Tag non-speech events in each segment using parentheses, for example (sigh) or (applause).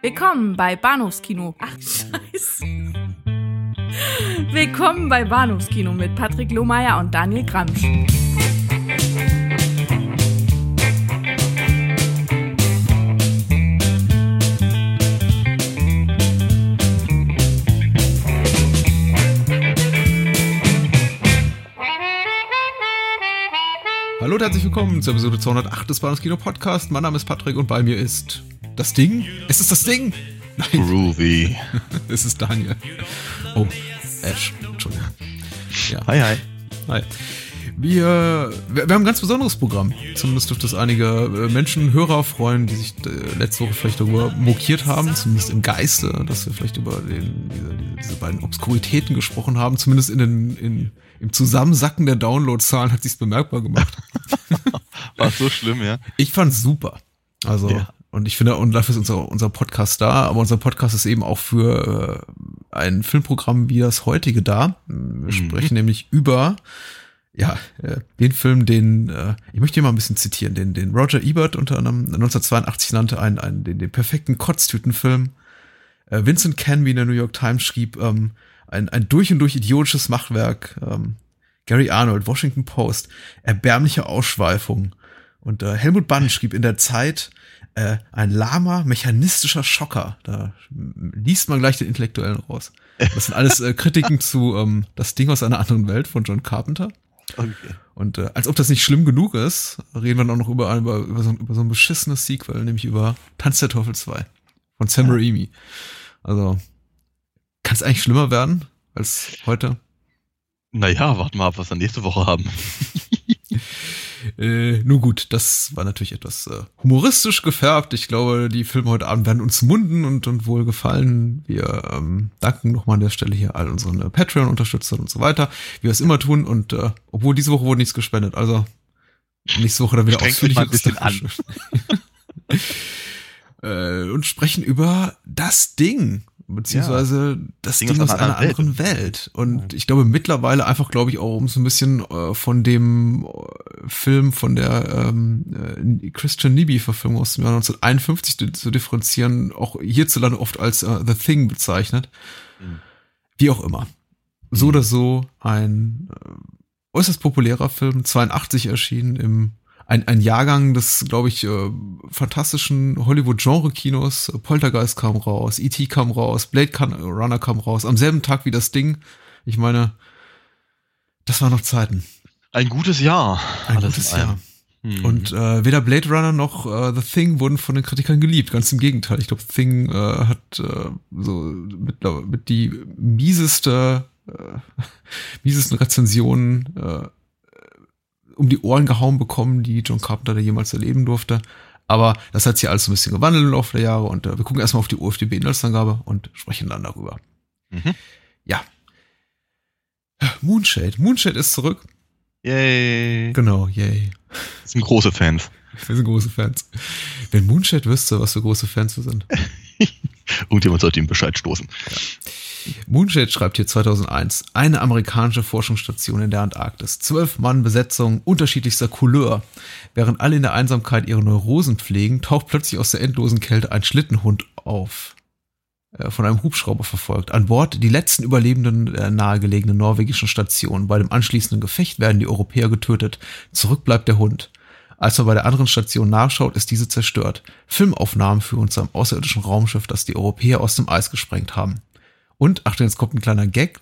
Willkommen bei Bahnhofskino. Ach, scheiße. Willkommen bei Bahnhofskino mit Patrick Lohmeier und Daniel Gramsch. Hallo und herzlich willkommen zur Episode 208 des Bahnhofskino Podcast. Mein Name ist Patrick und bei mir ist das Ding. Es ist das Ding. Nein. Groovy. (laughs) es ist Daniel. Oh, Ash. Entschuldigung. Ja. Hi, hi. Hi. Wir, wir, haben ein ganz besonderes Programm. Zumindest dürfte es einige äh, Menschen, Hörer freuen, die sich äh, letzte Woche vielleicht darüber mokiert haben, zumindest im Geiste, dass wir vielleicht über den, diese, diese beiden Obskuritäten gesprochen haben. Zumindest in den, in, im Zusammensacken der Downloadzahlen hat sich's bemerkbar gemacht. (laughs) War so schlimm, ja? Ich fand's super. Also, ja. Und ich finde, und dafür ist unser, unser Podcast da, aber unser Podcast ist eben auch für äh, ein Filmprogramm wie das heutige da. Wir mhm. sprechen nämlich über ja, äh, den Film, den, äh, ich möchte hier mal ein bisschen zitieren, den, den Roger Ebert unter anderem 1982 nannte, einen, einen, den, den perfekten Kotztütenfilm. Äh, Vincent Canby in der New York Times schrieb, ähm, ein, ein durch und durch idiotisches Machwerk. Ähm, Gary Arnold, Washington Post, erbärmliche Ausschweifung. Und äh, Helmut Bann schrieb in der Zeit, äh, ein lahmer, mechanistischer Schocker. Da liest man gleich den Intellektuellen raus. Das sind alles äh, Kritiken (laughs) zu ähm, Das Ding aus einer anderen Welt von John Carpenter. Okay. Und äh, als ob das nicht schlimm genug ist, reden wir dann auch noch über, über, über, so, über so ein beschissenes Sequel, nämlich über Tanz der Teufel 2 von Sam ja. Raimi. Also, kann es eigentlich schlimmer werden als heute? Naja, warten wir ab, was wir nächste Woche haben. (laughs) Äh, nur gut, das war natürlich etwas äh, humoristisch gefärbt. Ich glaube, die Filme heute Abend werden uns munden und, und wohl gefallen. Wir ähm, danken nochmal an der Stelle hier all unseren äh, Patreon-Unterstützern und so weiter, wie wir es immer tun. Und äh, obwohl diese Woche wurde nichts gespendet, also nächste Woche dann wieder ausführlich ein bisschen an. (laughs) äh, und sprechen über das Ding beziehungsweise ja. das Ding, Ding aus einer Welt. anderen Welt. Und ich glaube mittlerweile einfach, glaube ich, auch um so ein bisschen äh, von dem äh, Film von der ähm, äh, Christian Nibi-Verfilmung aus dem Jahr 1951 zu, zu differenzieren, auch hierzulande oft als äh, The Thing bezeichnet. Mhm. Wie auch immer. So mhm. oder so ein äh, äußerst populärer Film, 82 erschienen im ein, ein Jahrgang des, glaube ich, äh, fantastischen Hollywood-Genre-Kinos. Poltergeist kam raus, E.T. kam raus, Blade Runner kam raus, am selben Tag wie das Ding. Ich meine, das waren noch Zeiten. Ein gutes Jahr. Ein gutes Jahr. Mhm. Und äh, weder Blade Runner noch äh, The Thing wurden von den Kritikern geliebt. Ganz im Gegenteil. Ich glaube, The Thing äh, hat äh, so mit, mit die mieseste, äh, (laughs) miesesten Rezensionen äh, um die Ohren gehauen bekommen, die John Carpenter da jemals erleben durfte. Aber das hat sich alles ein bisschen gewandelt im Laufe der Jahre und äh, wir gucken erstmal auf die UFDB-Inhaltsangabe und sprechen dann darüber. Mhm. Ja. Moonshade. Moonshade ist zurück. Yay. Genau, yay. Wir sind große Fans. Wir sind große Fans. Wenn Moonshade wüsste, was für große Fans wir sind. (laughs) Irgendjemand sollte ihm Bescheid stoßen. Ja. Moonshade schreibt hier 2001, eine amerikanische Forschungsstation in der Antarktis. Zwölf Mann Besetzung unterschiedlichster Couleur. Während alle in der Einsamkeit ihre Neurosen pflegen, taucht plötzlich aus der endlosen Kälte ein Schlittenhund auf. Äh, von einem Hubschrauber verfolgt. An Bord die letzten Überlebenden der nahegelegenen norwegischen Station. Bei dem anschließenden Gefecht werden die Europäer getötet. Zurück bleibt der Hund. Als man bei der anderen Station nachschaut, ist diese zerstört. Filmaufnahmen führen zu einem außerirdischen Raumschiff, das die Europäer aus dem Eis gesprengt haben. Und, Achtung, jetzt kommt ein kleiner Gag.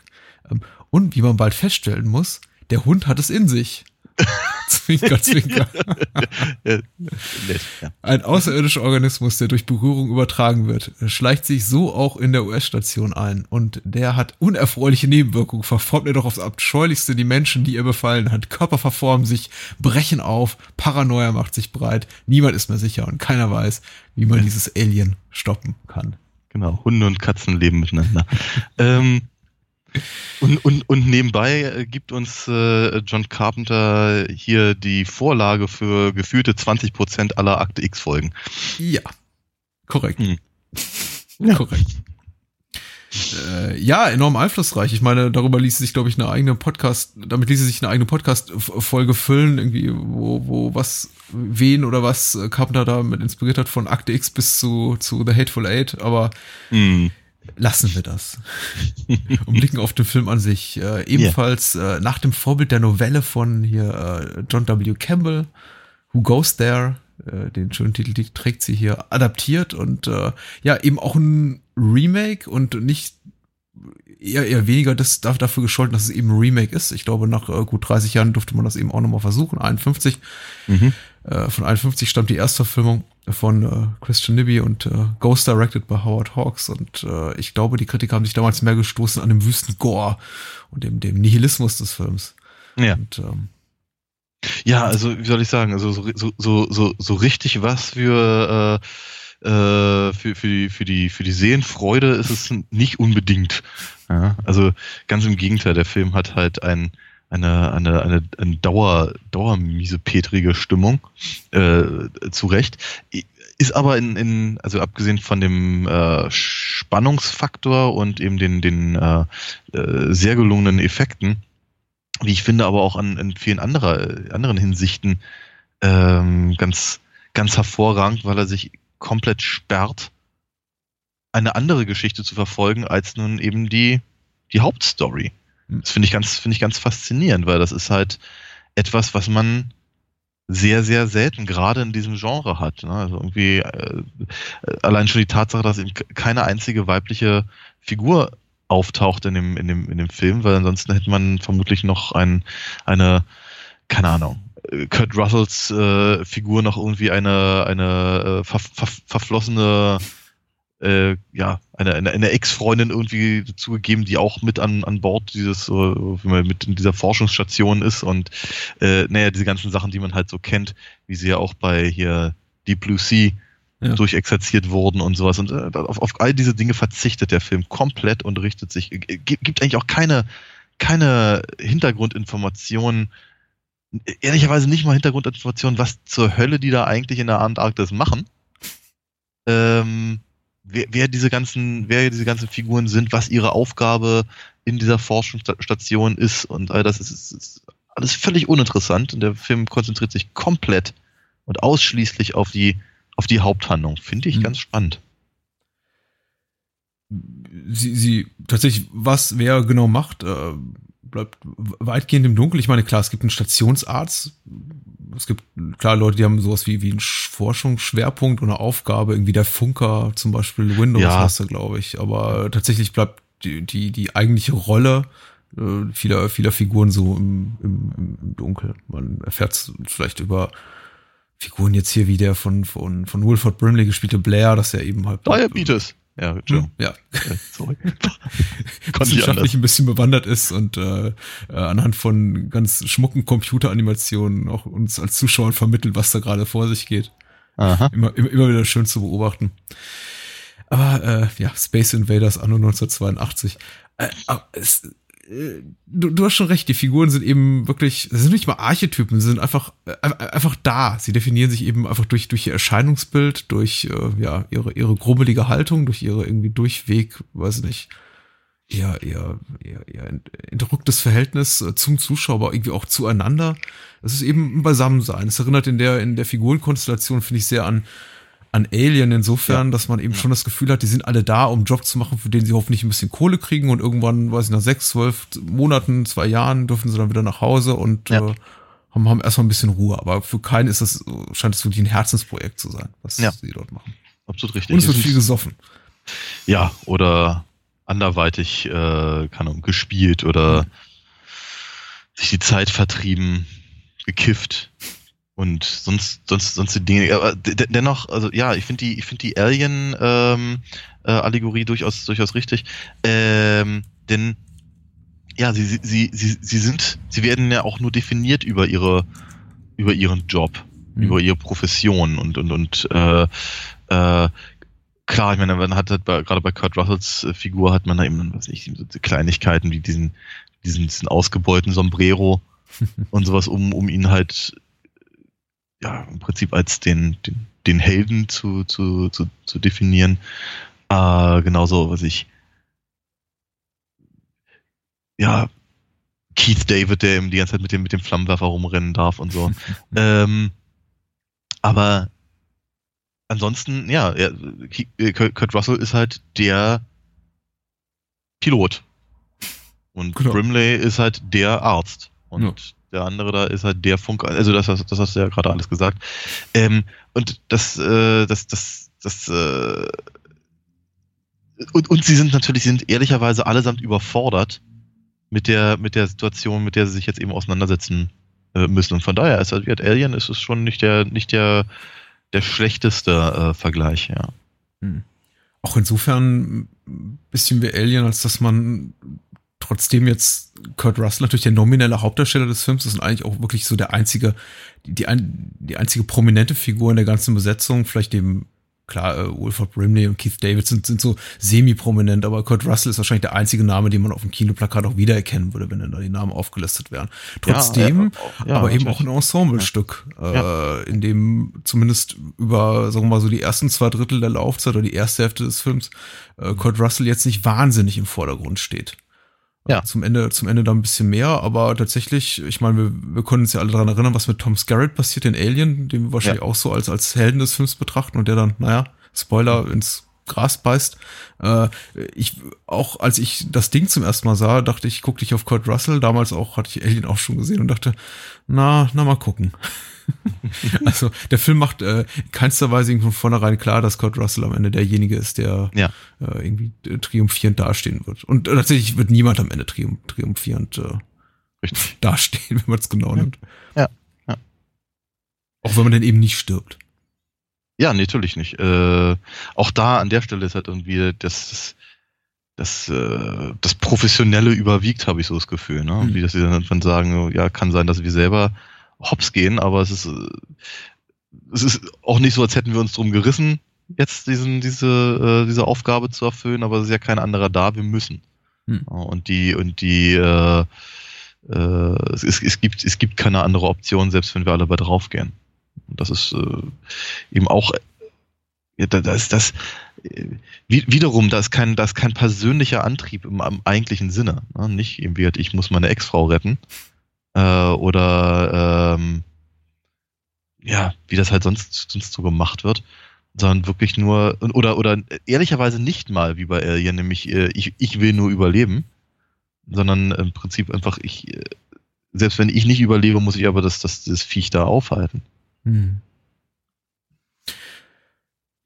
Ähm, und wie man bald feststellen muss, der Hund hat es in sich. (laughs) zwinker, zwinker. Ein außerirdischer Organismus, der durch Berührung übertragen wird, schleicht sich so auch in der US-Station ein. Und der hat unerfreuliche Nebenwirkungen. Verformt er doch aufs Abscheulichste die Menschen, die er befallen hat. Körper verformen sich, brechen auf, Paranoia macht sich breit. Niemand ist mehr sicher und keiner weiß, wie man dieses Alien stoppen kann. Genau, Hunde und Katzen leben miteinander. (laughs) ähm, und, und, und nebenbei äh, gibt uns äh, John Carpenter hier die Vorlage für gefühlte 20% aller Akte X-Folgen. Ja, korrekt. Hm. Ja. Korrekt. Äh, ja, enorm einflussreich. Ich meine, darüber ließ sich, glaube ich, eine eigene Podcast, damit ließe sich eine eigene Podcast-Folge füllen, irgendwie, wo, wo was, wen oder was Carpenter da mit inspiriert hat, von Akte X bis zu, zu The Hateful Eight, aber mm. lassen wir das. (laughs) und blicken auf den Film an sich. Äh, ebenfalls yeah. äh, nach dem Vorbild der Novelle von hier äh, John W. Campbell, Who Goes There, äh, den schönen Titel die trägt sie hier adaptiert und äh, ja, eben auch ein Remake und nicht eher, eher weniger das dafür gescholten, dass es eben ein Remake ist. Ich glaube, nach äh, gut 30 Jahren durfte man das eben auch nochmal versuchen. 51. Mhm. Äh, von 51 stammt die Erstverfilmung von äh, Christian Nibby und äh, Ghost Directed by Howard Hawks. Und äh, ich glaube, die Kritiker haben sich damals mehr gestoßen an dem wüsten Gore und dem, dem Nihilismus des Films. Ja. Und, ähm, ja, also wie soll ich sagen, also so, so, so, so richtig was für, äh, äh, für, für, die, für, die, für die Seelenfreude ist es nicht unbedingt. Ja, also ganz im Gegenteil, der Film hat halt ein, eine, eine, eine, eine Dauer, dauermiesepetrige Stimmung, äh, zu Recht. Ist aber in, in, also abgesehen von dem äh, Spannungsfaktor und eben den, den äh, äh sehr gelungenen Effekten, wie ich finde, aber auch an, in vielen anderer, anderen Hinsichten ähm, ganz, ganz hervorragend, weil er sich komplett sperrt, eine andere Geschichte zu verfolgen, als nun eben die, die Hauptstory. Hm. Das finde ich ganz, finde ich ganz faszinierend, weil das ist halt etwas, was man sehr, sehr selten gerade in diesem Genre hat. Ne? Also irgendwie äh, allein schon die Tatsache, dass eben keine einzige weibliche Figur auftaucht in dem, in dem, in dem Film, weil ansonsten hätte man vermutlich noch ein, eine, keine Ahnung, Kurt Russells äh, Figur noch irgendwie eine, eine äh, ver, ver, verflossene äh, ja, eine, eine, eine Ex-Freundin irgendwie zugegeben, die auch mit an, an Bord dieses, äh, mit in dieser Forschungsstation ist. Und äh, naja, diese ganzen Sachen, die man halt so kennt, wie sie ja auch bei hier Deep Blue Sea ja. durchexerziert wurden und sowas. Und äh, auf, auf all diese Dinge verzichtet der Film komplett und richtet sich, äh, gibt eigentlich auch keine, keine Hintergrundinformationen, ehrlicherweise nicht mal Hintergrundinformationen, was zur Hölle die da eigentlich in der Antarktis machen. Ähm, wer, wer diese ganzen, wer diese ganzen Figuren sind, was ihre Aufgabe in dieser Forschungsstation ist und all das ist, ist, ist alles völlig uninteressant und der Film konzentriert sich komplett und ausschließlich auf die auf die Haupthandlung. Finde ich mhm. ganz spannend. Sie, sie tatsächlich, was wer genau macht, äh, bleibt weitgehend im Dunkeln. Ich meine, klar, es gibt einen Stationsarzt. Es gibt klar Leute, die haben sowas wie, wie einen Forschungsschwerpunkt oder Aufgabe, irgendwie der Funker, zum Beispiel Windows ja. hast du, glaube ich. Aber tatsächlich bleibt die, die, die eigentliche Rolle äh, vieler, vieler Figuren so im, im, im Dunkel. Man erfährt vielleicht über Figuren jetzt hier wie der von, von, von Wilford Brimley gespielte Blair, dass er eben halt. Diabetes. Ja, Entschuldigung. Ja. Sorry. (laughs) Wissenschaftlich ein bisschen bewandert ist und äh, äh, anhand von ganz schmucken Computeranimationen auch uns als Zuschauer vermittelt, was da gerade vor sich geht. Aha. Immer, immer, immer wieder schön zu beobachten. Aber äh, ja, Space Invaders anno 1982. Äh, es, du, du hast schon recht, die Figuren sind eben wirklich, sie sind nicht mal Archetypen, sie sind einfach, äh, einfach da. Sie definieren sich eben einfach durch, durch ihr Erscheinungsbild, durch äh, ja, ihre, ihre grummelige Haltung, durch ihre irgendwie durchweg, weiß nicht, eher, eher, eher, eher entrücktes Verhältnis äh, zum Zuschauer, aber irgendwie auch zueinander. Das ist eben ein Beisammensein. Es erinnert in der, in der Figurenkonstellation, finde ich, sehr an an Alien insofern, ja. dass man eben ja. schon das Gefühl hat, die sind alle da, um einen Job zu machen, für den sie hoffentlich ein bisschen Kohle kriegen und irgendwann, weiß ich, nach sechs, zwölf Monaten, zwei Jahren dürfen sie dann wieder nach Hause und ja. äh, haben, haben erstmal ein bisschen Ruhe. Aber für keinen ist das, scheint es wirklich ein Herzensprojekt zu sein, was sie dort machen. Absolut richtig. Und es wird viel gesoffen. Ja, oder anderweitig, äh, kann um, gespielt oder sich die Zeit vertrieben, gekifft und sonst sonst sonst die Dinge aber dennoch also ja ich finde die ich finde die Alien ähm, äh, Allegorie durchaus durchaus richtig ähm, denn ja sie, sie sie sie sie sind sie werden ja auch nur definiert über ihre über ihren Job mhm. über ihre Profession und und und äh, äh, klar ich meine man hat halt bei, gerade bei Kurt Russells äh, Figur hat man da eben was ich so Kleinigkeiten wie diesen diesen, diesen ausgebeulten Sombrero (laughs) und sowas um um ihn halt ja, im Prinzip als den, den, den Helden zu, zu, zu, zu definieren. Äh, genauso, was ich, ja, Keith David, der eben die ganze Zeit mit dem, mit dem Flammenwerfer rumrennen darf und so. (laughs) ähm, aber ansonsten, ja, er, Kurt Russell ist halt der Pilot. Und genau. Brimley ist halt der Arzt. Und ja. Der andere da ist halt der Funk. Also das, das hast du ja gerade alles gesagt. Ähm, und das, äh, das, das, das, äh, und, und sie sind natürlich, sind ehrlicherweise allesamt überfordert mit der, mit der Situation, mit der sie sich jetzt eben auseinandersetzen äh, müssen. Und von daher ist halt Alien ist es schon nicht der, nicht der, der schlechteste äh, Vergleich, ja. Hm. Auch insofern ein bisschen wie Alien, als dass man trotzdem jetzt Kurt Russell natürlich der nominelle Hauptdarsteller des Films ist und eigentlich auch wirklich so der einzige, die, die, die einzige prominente Figur in der ganzen Besetzung, vielleicht dem klar, äh, Wilford Brimley und Keith David sind, sind so semi-prominent, aber Kurt Russell ist wahrscheinlich der einzige Name, den man auf dem Kinoplakat auch wiedererkennen würde, wenn dann da die Namen aufgelistet wären. Trotzdem, ja, ja, aber eben auch ein Ensemblestück, ja. äh, in dem zumindest über, sagen wir mal so, die ersten zwei Drittel der Laufzeit oder die erste Hälfte des Films äh, Kurt Russell jetzt nicht wahnsinnig im Vordergrund steht. Ja. Zum Ende, zum Ende da ein bisschen mehr, aber tatsächlich, ich meine, wir, wir können uns ja alle daran erinnern, was mit Tom Skerritt passiert in Alien, den wir wahrscheinlich ja. auch so als, als Helden des Films betrachten und der dann, naja, Spoiler, ins Gras beißt. Äh, ich, auch als ich das Ding zum ersten Mal sah, dachte ich, guck dich auf Kurt Russell. Damals auch, hatte ich Alien auch schon gesehen und dachte, na, na mal gucken. (laughs) also der Film macht äh, keinster Weise von vornherein klar, dass Kurt Russell am Ende derjenige ist, der ja. äh, irgendwie äh, triumphierend dastehen wird. Und äh, tatsächlich wird niemand am Ende triumph triumphierend äh, (laughs) dastehen, wenn man es genau nimmt. Ja. ja. Auch wenn man dann eben nicht stirbt. Ja, natürlich nicht. Äh, auch da an der Stelle ist halt irgendwie das, das das, äh, das Professionelle überwiegt, habe ich so das Gefühl. Ne? Mhm. Wie dass sie dann sagen, ja, kann sein, dass wir selber hops gehen, aber es ist, äh, es ist auch nicht so, als hätten wir uns drum gerissen, jetzt diesen, diese, äh, diese Aufgabe zu erfüllen, aber es ist ja kein anderer da, wir müssen. Hm. Und die, und die, äh, äh, es, es, gibt, es gibt keine andere Option, selbst wenn wir alle bei draufgehen. Und das ist äh, eben auch, ja, da, da ist das, äh, wiederum, da ist kein, da ist kein persönlicher Antrieb im, im eigentlichen Sinne. Ne? Nicht irgendwie, ich muss meine Ex-Frau retten, äh, oder ähm, ja, wie das halt sonst, sonst so gemacht wird, sondern wirklich nur, oder, oder ehrlicherweise nicht mal wie bei Alien, nämlich äh, ich, ich will nur überleben, sondern im Prinzip einfach, ich, äh, selbst wenn ich nicht überlebe, muss ich aber das, das, das Viech da aufhalten. Hm.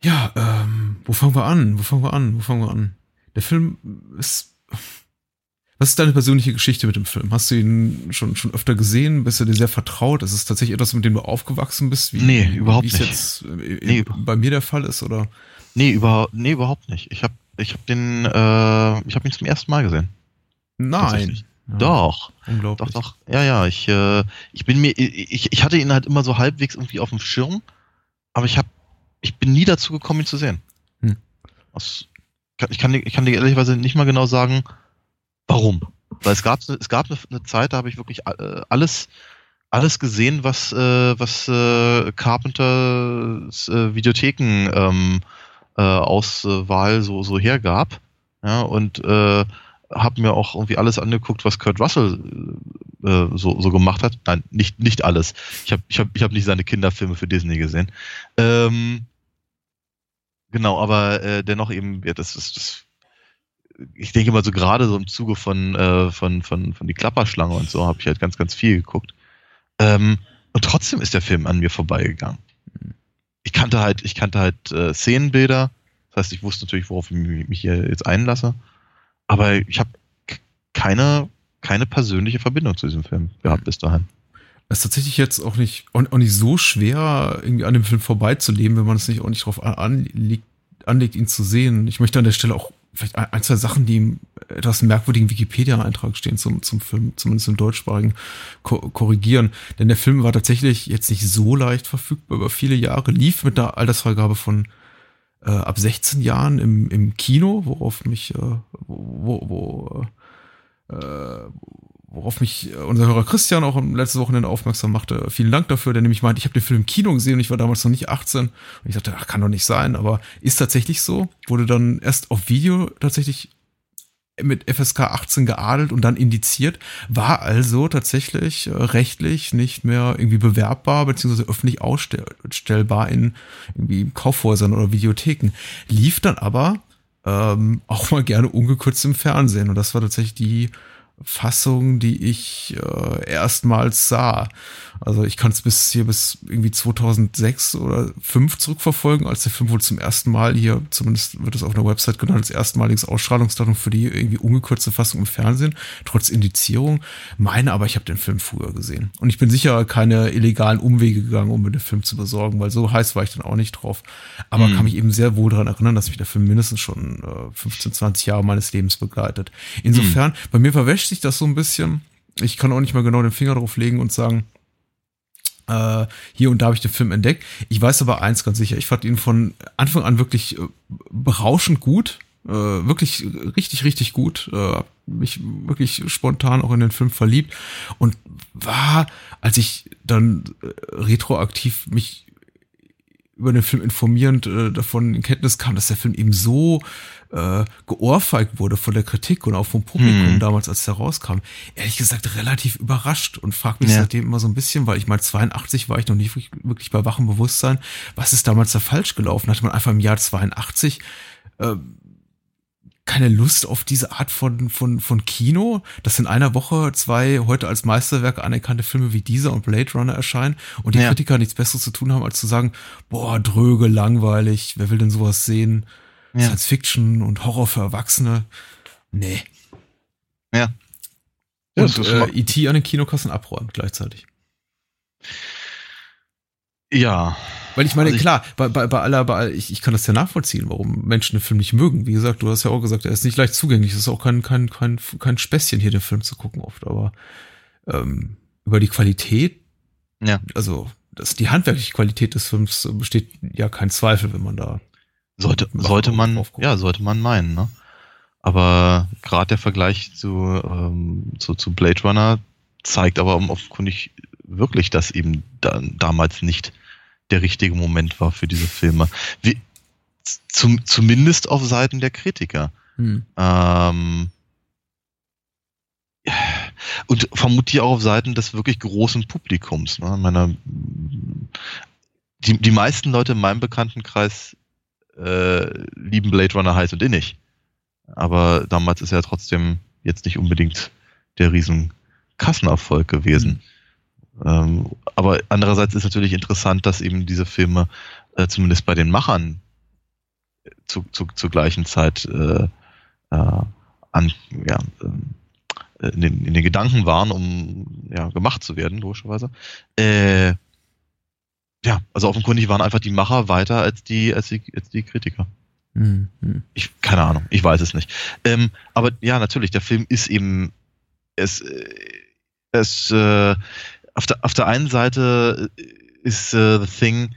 Ja, ähm, wo fangen wir an? Wo fangen wir an? Wo fangen wir an? Der Film ist was ist deine persönliche Geschichte mit dem Film? Hast du ihn schon, schon öfter gesehen? Bist du dir sehr vertraut? Ist es tatsächlich etwas, mit dem du aufgewachsen bist? Wie, nee, überhaupt nicht. Wie es jetzt äh, nee, bei mir der Fall ist, oder? Nee, über, nee überhaupt nicht. Ich habe ich hab den, äh, ich habe ihn zum ersten Mal gesehen. Nein. Ja, doch. Unglaublich. Doch, doch. Ja, ja. Ich, äh, ich bin mir, ich, ich hatte ihn halt immer so halbwegs irgendwie auf dem Schirm, aber ich habe, ich bin nie dazu gekommen, ihn zu sehen. Hm. Was, ich, kann, ich kann dir ehrlicherweise nicht mal genau sagen, Warum? Weil es gab, es gab eine Zeit, da habe ich wirklich äh, alles, alles gesehen, was, äh, was äh, Carpenters äh, Videotheken ähm, äh, so, so hergab. Ja, und äh, habe mir auch irgendwie alles angeguckt, was Kurt Russell äh, so, so gemacht hat. Nein, nicht, nicht alles. Ich habe ich hab, ich hab nicht seine Kinderfilme für Disney gesehen. Ähm, genau, aber äh, dennoch eben, ja, das ist das ich denke mal so gerade so im Zuge von, äh, von, von, von die Klapperschlange und so habe ich halt ganz, ganz viel geguckt. Ähm, und trotzdem ist der Film an mir vorbeigegangen. Ich kannte halt, ich kannte halt äh, Szenenbilder. Das heißt, ich wusste natürlich, worauf ich mich hier jetzt einlasse. Aber ich habe keine, keine persönliche Verbindung zu diesem Film gehabt bis dahin. Es ist tatsächlich jetzt auch nicht, auch nicht so schwer, irgendwie an dem Film vorbeizuleben, wenn man es nicht auch nicht darauf anlegt, anlegt, ihn zu sehen. Ich möchte an der Stelle auch vielleicht ein, zwei Sachen, die im etwas merkwürdigen Wikipedia-Eintrag stehen zum, zum Film, zumindest im deutschsprachigen, ko korrigieren. Denn der Film war tatsächlich jetzt nicht so leicht verfügbar über viele Jahre, lief mit einer Altersfreigabe von äh, ab 16 Jahren im, im Kino, worauf mich, äh, wo, wo, äh, worauf mich unser Hörer Christian auch letzte Wochenende aufmerksam machte. Vielen Dank dafür, der nämlich meinte, ich habe den Film im Kino gesehen und ich war damals noch nicht 18. Und ich dachte, ach, kann doch nicht sein, aber ist tatsächlich so. Wurde dann erst auf Video tatsächlich mit FSK 18 geadelt und dann indiziert, war also tatsächlich äh, rechtlich nicht mehr irgendwie bewerbbar beziehungsweise öffentlich ausstellbar in irgendwie Kaufhäusern oder Videotheken. Lief dann aber ähm, (laughs) auch mal gerne ungekürzt im Fernsehen und das war tatsächlich die Fassung, die ich äh, erstmals sah. Also ich kann es bis hier bis irgendwie 2006 oder 5 zurückverfolgen, als der Film wohl zum ersten Mal hier, zumindest wird es auf einer Website genannt, als erstmaliges Ausstrahlungsdatum für die irgendwie ungekürzte Fassung im Fernsehen, trotz Indizierung. Meine aber, ich habe den Film früher gesehen. Und ich bin sicher keine illegalen Umwege gegangen, um mir den Film zu besorgen, weil so heiß war ich dann auch nicht drauf. Aber mhm. kann mich eben sehr wohl daran erinnern, dass mich der Film mindestens schon äh, 15, 20 Jahre meines Lebens begleitet. Insofern, mhm. bei mir verwäscht sich das so ein bisschen. Ich kann auch nicht mal genau den Finger drauf legen und sagen, äh, hier und da habe ich den Film entdeckt. Ich weiß aber eins ganz sicher, ich fand ihn von Anfang an wirklich äh, berauschend gut. Äh, wirklich richtig, richtig gut. Äh, mich wirklich spontan auch in den Film verliebt und war, als ich dann äh, retroaktiv mich über den Film informierend äh, davon in Kenntnis kam, dass der Film eben so äh, geohrfeigt wurde von der Kritik und auch vom Publikum hm. damals, als der rauskam, ehrlich gesagt relativ überrascht und frag mich ja. seitdem immer so ein bisschen, weil ich mal 82 war ich noch nicht wirklich bei wachem Bewusstsein, was ist damals da falsch gelaufen? Hatte man einfach im Jahr 82 äh, keine Lust auf diese Art von, von, von Kino, dass in einer Woche zwei heute als Meisterwerke anerkannte Filme wie dieser und Blade Runner erscheinen und die ja. Kritiker nichts Besseres zu tun haben, als zu sagen, boah, dröge, langweilig, wer will denn sowas sehen? Ja. Science Fiction und Horror für Erwachsene. Nee. Ja. Und äh, E.T. an den Kinokassen abräumen gleichzeitig. Ja. Weil ich meine, also klar, bei, bei, bei aller, bei ich, ich kann das ja nachvollziehen, warum Menschen den Film nicht mögen. Wie gesagt, du hast ja auch gesagt, er ist nicht leicht zugänglich. Es ist auch kein, kein, kein, kein Späßchen hier, den Film zu gucken oft. Aber ähm, über die Qualität, ja. also das, die handwerkliche Qualität des Films besteht ja kein Zweifel, wenn man da sollte, sollte man, ja, sollte man meinen, ne? Aber gerade der Vergleich zu, ähm, zu, zu Blade Runner zeigt aber offenkundig wirklich, dass eben da, damals nicht der richtige Moment war für diese Filme. Wie, zum, zumindest auf Seiten der Kritiker. Hm. Ähm, und vermutlich auch auf Seiten des wirklich großen Publikums. Ne? Meine, die, die meisten Leute in meinem Bekanntenkreis äh, lieben Blade Runner heiß und innig. Aber damals ist er trotzdem jetzt nicht unbedingt der riesen Kassenerfolg gewesen. Mhm. Ähm, aber andererseits ist natürlich interessant, dass eben diese Filme äh, zumindest bei den Machern zu, zu, zur gleichen Zeit äh, äh, an, ja, äh, in, den, in den Gedanken waren, um ja, gemacht zu werden, logischerweise. Äh, ja, also offenkundig waren einfach die Macher weiter als die, als die, als die Kritiker. Mhm. Ich, keine Ahnung, ich weiß es nicht. Ähm, aber ja, natürlich, der Film ist eben, es, äh, es, äh, auf der, auf der einen Seite ist äh, The Thing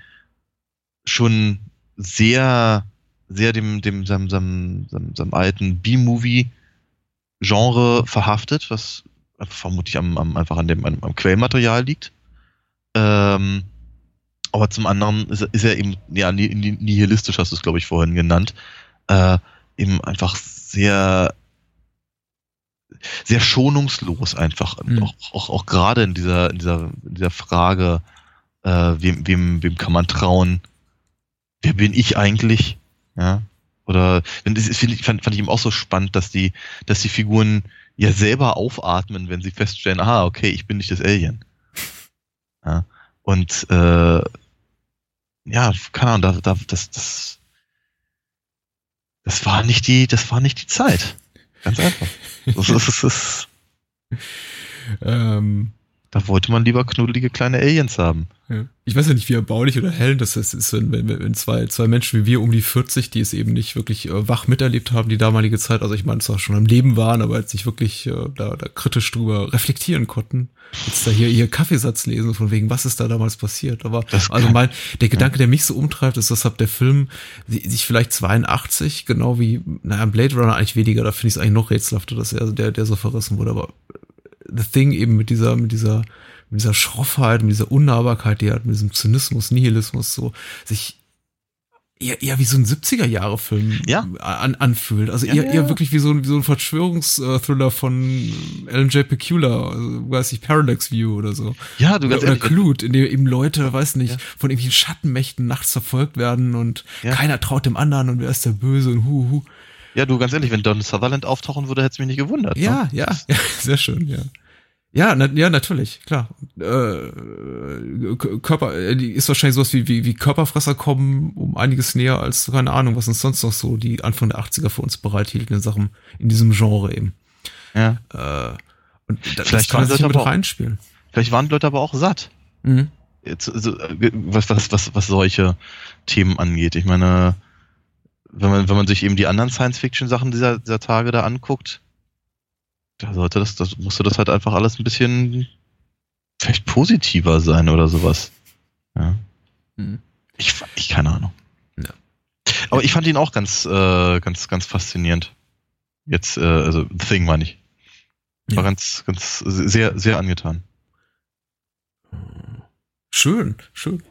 schon sehr, sehr dem, dem, seinem, seinem, seinem, seinem alten B-Movie-Genre verhaftet, was vermutlich am, am, einfach an dem, am, am Quellmaterial liegt. Ähm, aber zum anderen ist, ist er eben, ja, nihilistisch hast du es, glaube ich, vorhin genannt, äh, eben einfach sehr, sehr schonungslos einfach. Mhm. Auch, auch, auch gerade in dieser, in dieser, in dieser Frage, äh, wem, wem, wem kann man trauen? Wer bin ich eigentlich? Ja. Oder das ist, fand, fand ich eben auch so spannend, dass die, dass die Figuren ja selber aufatmen, wenn sie feststellen, aha, okay, ich bin nicht das Alien. Ja. Und äh, ja, keine Ahnung, da, da, das, das, das war nicht die, das war nicht die Zeit. Ganz einfach. (laughs) Das ist, das ist, ähm, da wollte man lieber knuddelige kleine Aliens haben. Ja. Ich weiß ja nicht, wie erbaulich oder hell das ist, wenn, wenn, wenn zwei, zwei Menschen wie wir um die 40, die es eben nicht wirklich äh, wach miterlebt haben, die damalige Zeit, also ich meine, zwar schon im Leben waren, aber jetzt nicht wirklich äh, da, da kritisch drüber reflektieren konnten, jetzt da hier ihr Kaffeesatz lesen, von wegen, was ist da damals passiert. Aber also mein, der Gedanke, der mich so umtreibt, ist, deshalb der Film sich vielleicht 82, genau wie, naja, Blade Runner eigentlich weniger, da finde ich es eigentlich noch rätselhafter, dass er der, der so verrissen wurde, aber The Thing eben mit dieser, mit dieser mit dieser Schroffheit, mit dieser Unnahbarkeit, die er hat, mit diesem Zynismus, Nihilismus, so sich eher, eher wie so ein 70er-Jahre-Film ja. an, anfühlt. Also eher, ja, eher wirklich wie so ein, wie so ein Verschwörungsthriller von Alan J. Pecula, also, weiß ich, Parallax View oder so. Ja, du ganz Oder, oder Clute, in dem eben Leute, weiß nicht, von irgendwelchen Schattenmächten nachts verfolgt werden und keiner traut dem anderen und wer ist der Böse und hu, hu. Ja, du, ganz ehrlich, wenn Don Sutherland auftauchen würde, hätte es mich nicht gewundert. Ja, ne? ja, (laughs) ja, sehr schön, ja. Ja, na, ja, natürlich, klar. Äh, Körper, äh, ist wahrscheinlich sowas wie, wie, wie Körperfresser kommen um einiges näher als, keine Ahnung, was uns sonst noch so die Anfang der 80er für uns bereithielten Sachen in diesem Genre eben. Ja. Äh, und das, vielleicht kann man sich mit reinspielen. Vielleicht waren die Leute aber auch satt. Mhm. Jetzt, also, was, was, was, was solche Themen angeht. Ich meine, wenn man, wenn man sich eben die anderen Science-Fiction-Sachen dieser, dieser Tage da anguckt, da sollte das, das musste das halt einfach alles ein bisschen vielleicht positiver sein oder sowas. Ja. Hm. Ich, ich keine Ahnung. Ja. Aber ich fand ihn auch ganz, äh, ganz, ganz faszinierend. Jetzt, äh, also The Thing meine ich. War ja. ganz, ganz sehr, sehr angetan. Schön, schön.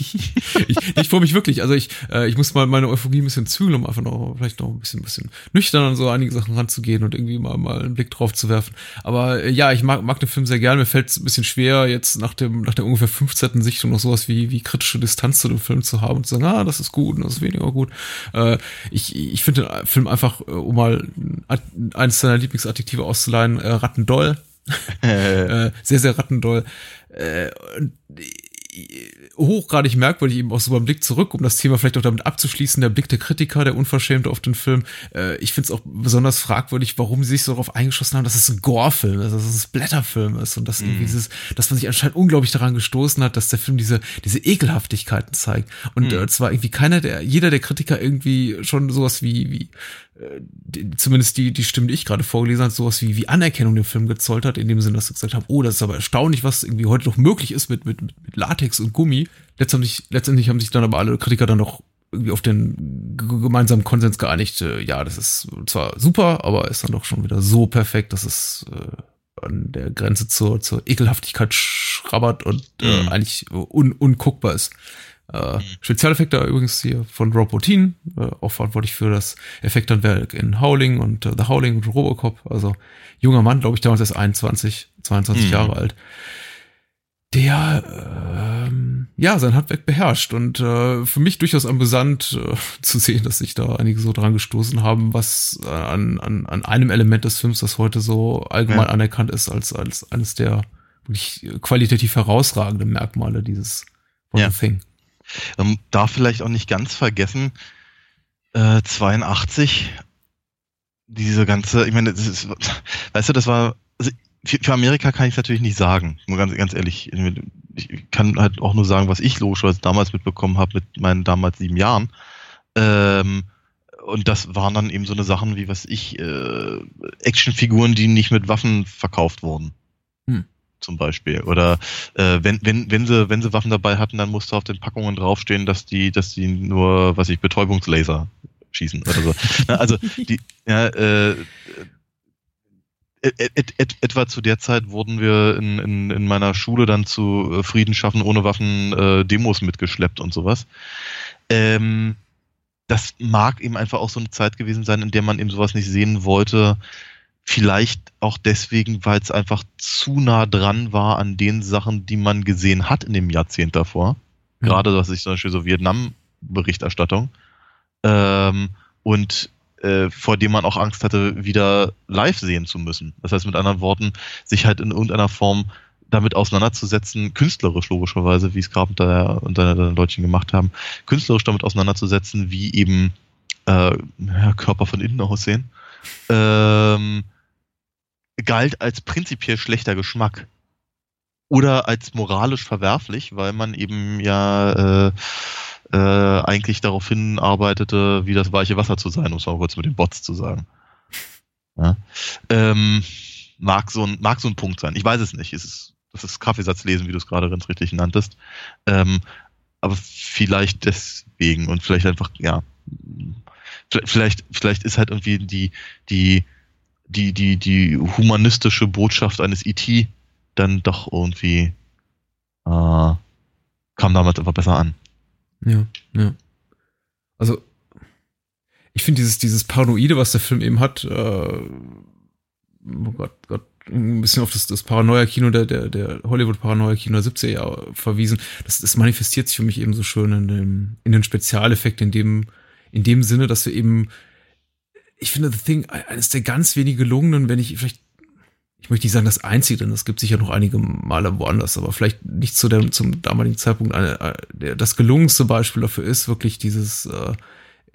(laughs) ich, ich freue mich wirklich. Also ich, äh, ich muss mal meine Euphorie ein bisschen zügeln, um einfach noch vielleicht noch ein bisschen, bisschen nüchtern an so einige Sachen ranzugehen und irgendwie mal, mal einen Blick drauf zu werfen. Aber äh, ja, ich mag, mag den Film sehr gerne. Mir fällt es ein bisschen schwer, jetzt nach dem, nach der ungefähr 15. Sichtung noch sowas wie, wie kritische Distanz zu dem Film zu haben und zu sagen, ah, das ist gut und das ist weniger gut. Äh, ich ich finde den Film einfach, äh, um mal eines seiner Lieblingsadjektive auszuleihen, äh, rattendoll. (laughs) äh, sehr, sehr rattendoll äh, hochgradig merkwürdig eben auch so beim Blick zurück, um das Thema vielleicht auch damit abzuschließen, der Blick der Kritiker, der Unverschämte auf den Film. Äh, ich finde es auch besonders fragwürdig, warum sie sich so darauf eingeschossen haben, dass es ein Gore-Film ist, dass es ein Blätterfilm ist und dass mm. irgendwie dieses, dass man sich anscheinend unglaublich daran gestoßen hat, dass der Film diese, diese Ekelhaftigkeiten zeigt. Und mm. äh, zwar irgendwie keiner der, jeder der Kritiker irgendwie schon sowas wie, wie die, zumindest die, die Stimmen, die ich gerade vorgelesen habe, sowas wie, wie Anerkennung dem Film gezollt hat, in dem Sinne, dass sie gesagt haben, oh, das ist aber erstaunlich, was irgendwie heute noch möglich ist mit, mit, mit Latex und Gummi. Letztendlich, letztendlich haben sich dann aber alle Kritiker dann noch irgendwie auf den gemeinsamen Konsens geeinigt, äh, ja, das ist zwar super, aber ist dann doch schon wieder so perfekt, dass es äh, an der Grenze zur, zur Ekelhaftigkeit schrabbert und äh, mhm. eigentlich un, unguckbar ist. Äh, Spezialeffekte übrigens hier von Rob Bottin, äh, auch verantwortlich für das Effekthandwerk in Howling und äh, The Howling und Robocop. Also junger Mann, glaube ich, damals erst 21, 22 mhm. Jahre alt. Der ähm, ja sein Handwerk beherrscht und äh, für mich durchaus amüsant äh, (laughs) zu sehen, dass sich da einige so dran gestoßen haben, was äh, an, an, an einem Element des Films, das heute so allgemein ja. anerkannt ist als als eines der wirklich qualitativ herausragenden Merkmale dieses von ja. Thing. Ähm, darf vielleicht auch nicht ganz vergessen, äh, 82, diese ganze, ich meine, ist, weißt du, das war, also für, für Amerika kann ich es natürlich nicht sagen, nur ganz, ganz ehrlich. Ich kann halt auch nur sagen, was ich logischerweise damals mitbekommen habe mit meinen damals sieben Jahren. Ähm, und das waren dann eben so eine Sachen wie, was ich, äh, Actionfiguren, die nicht mit Waffen verkauft wurden. Zum Beispiel. Oder äh, wenn, wenn, wenn sie, wenn sie Waffen dabei hatten, dann musste auf den Packungen draufstehen, dass die, dass die nur, was ich, Betäubungslaser schießen oder so. also die, (laughs) ja, äh, et, et, et, etwa zu der Zeit wurden wir in, in, in meiner Schule dann zu äh, Frieden schaffen ohne Waffen äh, Demos mitgeschleppt und sowas. Ähm, das mag eben einfach auch so eine Zeit gewesen sein, in der man eben sowas nicht sehen wollte, Vielleicht auch deswegen, weil es einfach zu nah dran war an den Sachen, die man gesehen hat in dem Jahrzehnt davor. Mhm. Gerade, was ich zum Beispiel so Vietnam-Berichterstattung. Ähm, und äh, vor dem man auch Angst hatte, wieder live sehen zu müssen. Das heißt mit anderen Worten, sich halt in irgendeiner Form damit auseinanderzusetzen, künstlerisch logischerweise, wie es Carpenter und seine Deutschen gemacht haben, künstlerisch damit auseinanderzusetzen, wie eben äh, ja, Körper von innen aussehen. Ähm, galt als prinzipiell schlechter Geschmack oder als moralisch verwerflich, weil man eben ja äh, äh, eigentlich darauf hinarbeitete, wie das weiche Wasser zu sein, um es mal kurz mit den Bots zu sagen. Ja. Ähm, mag, so ein, mag so ein Punkt sein. Ich weiß es nicht. Es ist, das ist Kaffeesatzlesen, wie du es gerade ganz richtig nanntest. Ähm, aber vielleicht deswegen und vielleicht einfach, ja, vielleicht, vielleicht ist halt irgendwie die, die, die, die, die humanistische Botschaft eines E.T. dann doch irgendwie äh, kam damals einfach besser an. Ja, ja. also ich finde dieses, dieses Paranoide, was der Film eben hat, äh, oh Gott, Gott, ein bisschen auf das, das Paranoia-Kino, der, der, der Hollywood-Paranoia-Kino der 70er Jahre verwiesen. Das, das manifestiert sich für mich eben so schön in dem, in den Spezialeffekten, in dem, in dem Sinne, dass wir eben, ich finde The Thing eines der ganz wenigen gelungenen, wenn ich vielleicht, ich möchte nicht sagen das einzige, denn es gibt sicher noch einige Male woanders, aber vielleicht nicht zu dem, zum damaligen Zeitpunkt eine, das gelungenste Beispiel dafür ist wirklich dieses, äh,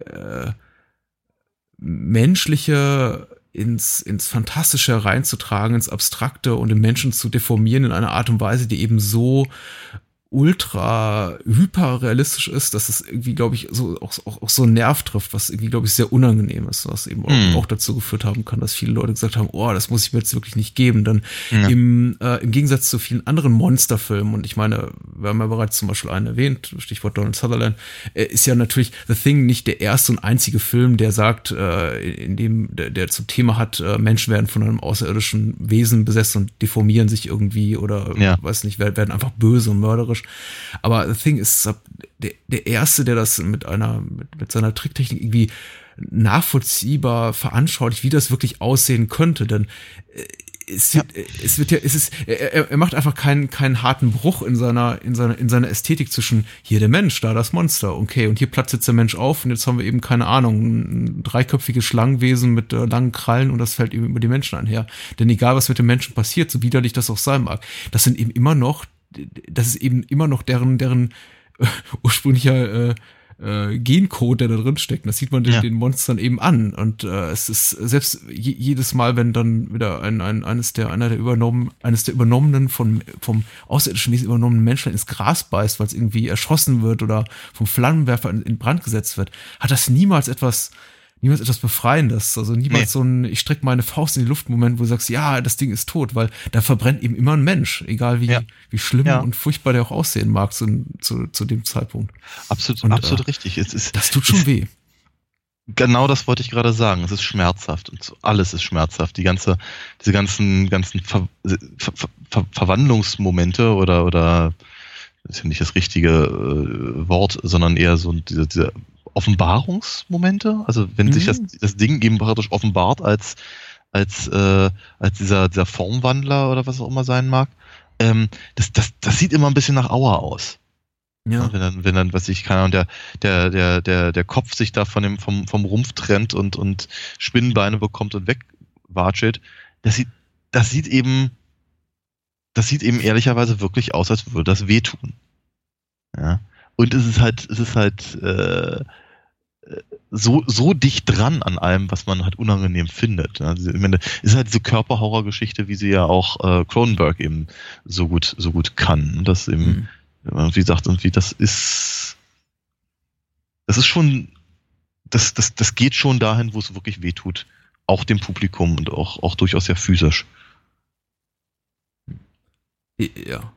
äh, menschliche ins, ins Fantastische reinzutragen, ins Abstrakte und den Menschen zu deformieren in einer Art und Weise, die eben so ultra hyper realistisch ist, dass es irgendwie, glaube ich, so auch, auch, auch so einen Nerv trifft, was irgendwie, glaube ich, sehr unangenehm ist, was eben mm. auch, dazu geführt haben kann, dass viele Leute gesagt haben, oh, das muss ich mir jetzt wirklich nicht geben. Dann ja. im, äh, im Gegensatz zu vielen anderen Monsterfilmen, und ich meine, wir haben ja bereits zum Beispiel einen erwähnt, Stichwort Donald Sutherland, äh, ist ja natürlich The Thing nicht der erste und einzige Film, der sagt, äh, in dem, der, der zum Thema hat, äh, Menschen werden von einem außerirdischen Wesen besessen und deformieren sich irgendwie oder ja. weiß nicht, werden einfach böse und mörderisch komisch. Aber The Thing ist der, der erste, der das mit einer, mit, mit seiner Tricktechnik irgendwie nachvollziehbar veranschaulicht, wie das wirklich aussehen könnte. Denn äh, es wird, ja. es wird ja, es ist, er, er macht einfach keinen, keinen harten Bruch in seiner, in seiner, in seiner Ästhetik zwischen hier der Mensch, da das Monster, okay, und hier platzt jetzt der Mensch auf und jetzt haben wir eben keine Ahnung, ein dreiköpfiges Schlangenwesen mit äh, langen Krallen und das fällt eben über die Menschen einher. Denn egal was mit dem Menschen passiert, so widerlich das auch sein mag, das sind eben immer noch das ist eben immer noch deren, deren äh, ursprünglicher äh, äh, Gencode, der da drin steckt. Das sieht man den, ja. den Monstern eben an. Und äh, es ist selbst jedes Mal, wenn dann wieder ein, ein eines der einer der übernommen eines der übernommenen von vom außerirdischen Wesen übernommenen Menschen ins Gras beißt, weil es irgendwie erschossen wird oder vom Flammenwerfer in, in Brand gesetzt wird, hat das niemals etwas niemals etwas Befreiendes. Also niemals nee. so ein, ich strecke meine Faust in die Luft Moment, wo du sagst, ja, das Ding ist tot, weil da verbrennt eben immer ein Mensch, egal wie, ja. wie schlimm ja. und furchtbar der auch aussehen mag zu, zu, zu dem Zeitpunkt. Absolut, und, absolut äh, richtig. Es ist, das tut schon es, weh. Genau das wollte ich gerade sagen. Es ist schmerzhaft und alles ist schmerzhaft. Die ganze, diese ganzen, ganzen Ver, Ver, Ver, Verwandlungsmomente oder, oder, das ist ja nicht das richtige äh, Wort, sondern eher so diese, diese Offenbarungsmomente. Also wenn mhm. sich das, mhm. das Ding eben praktisch offenbart als, als, äh, als dieser, dieser Formwandler oder was auch immer sein mag, ähm, das, das, das sieht immer ein bisschen nach Auer aus. Ja. Wenn dann, wenn dann, was ich kann, und der, der, der, der, der Kopf sich da von dem, vom, vom Rumpf trennt und, und Spinnenbeine bekommt und wegwatschelt, das sieht, das sieht eben, das sieht eben ehrlicherweise wirklich aus, als würde das wehtun. Ja. Und es ist halt, es ist halt äh, so, so dicht dran an allem, was man halt unangenehm findet. Also, ich meine, ist halt diese Körperhorror-Geschichte, wie sie ja auch äh, Cronenberg eben so gut, so gut kann. Das eben, mhm. wie gesagt, irgendwie, das ist, das ist schon, das, das, das geht schon dahin, wo es wirklich weh tut. Auch dem Publikum und auch, auch durchaus sehr physisch. Ja.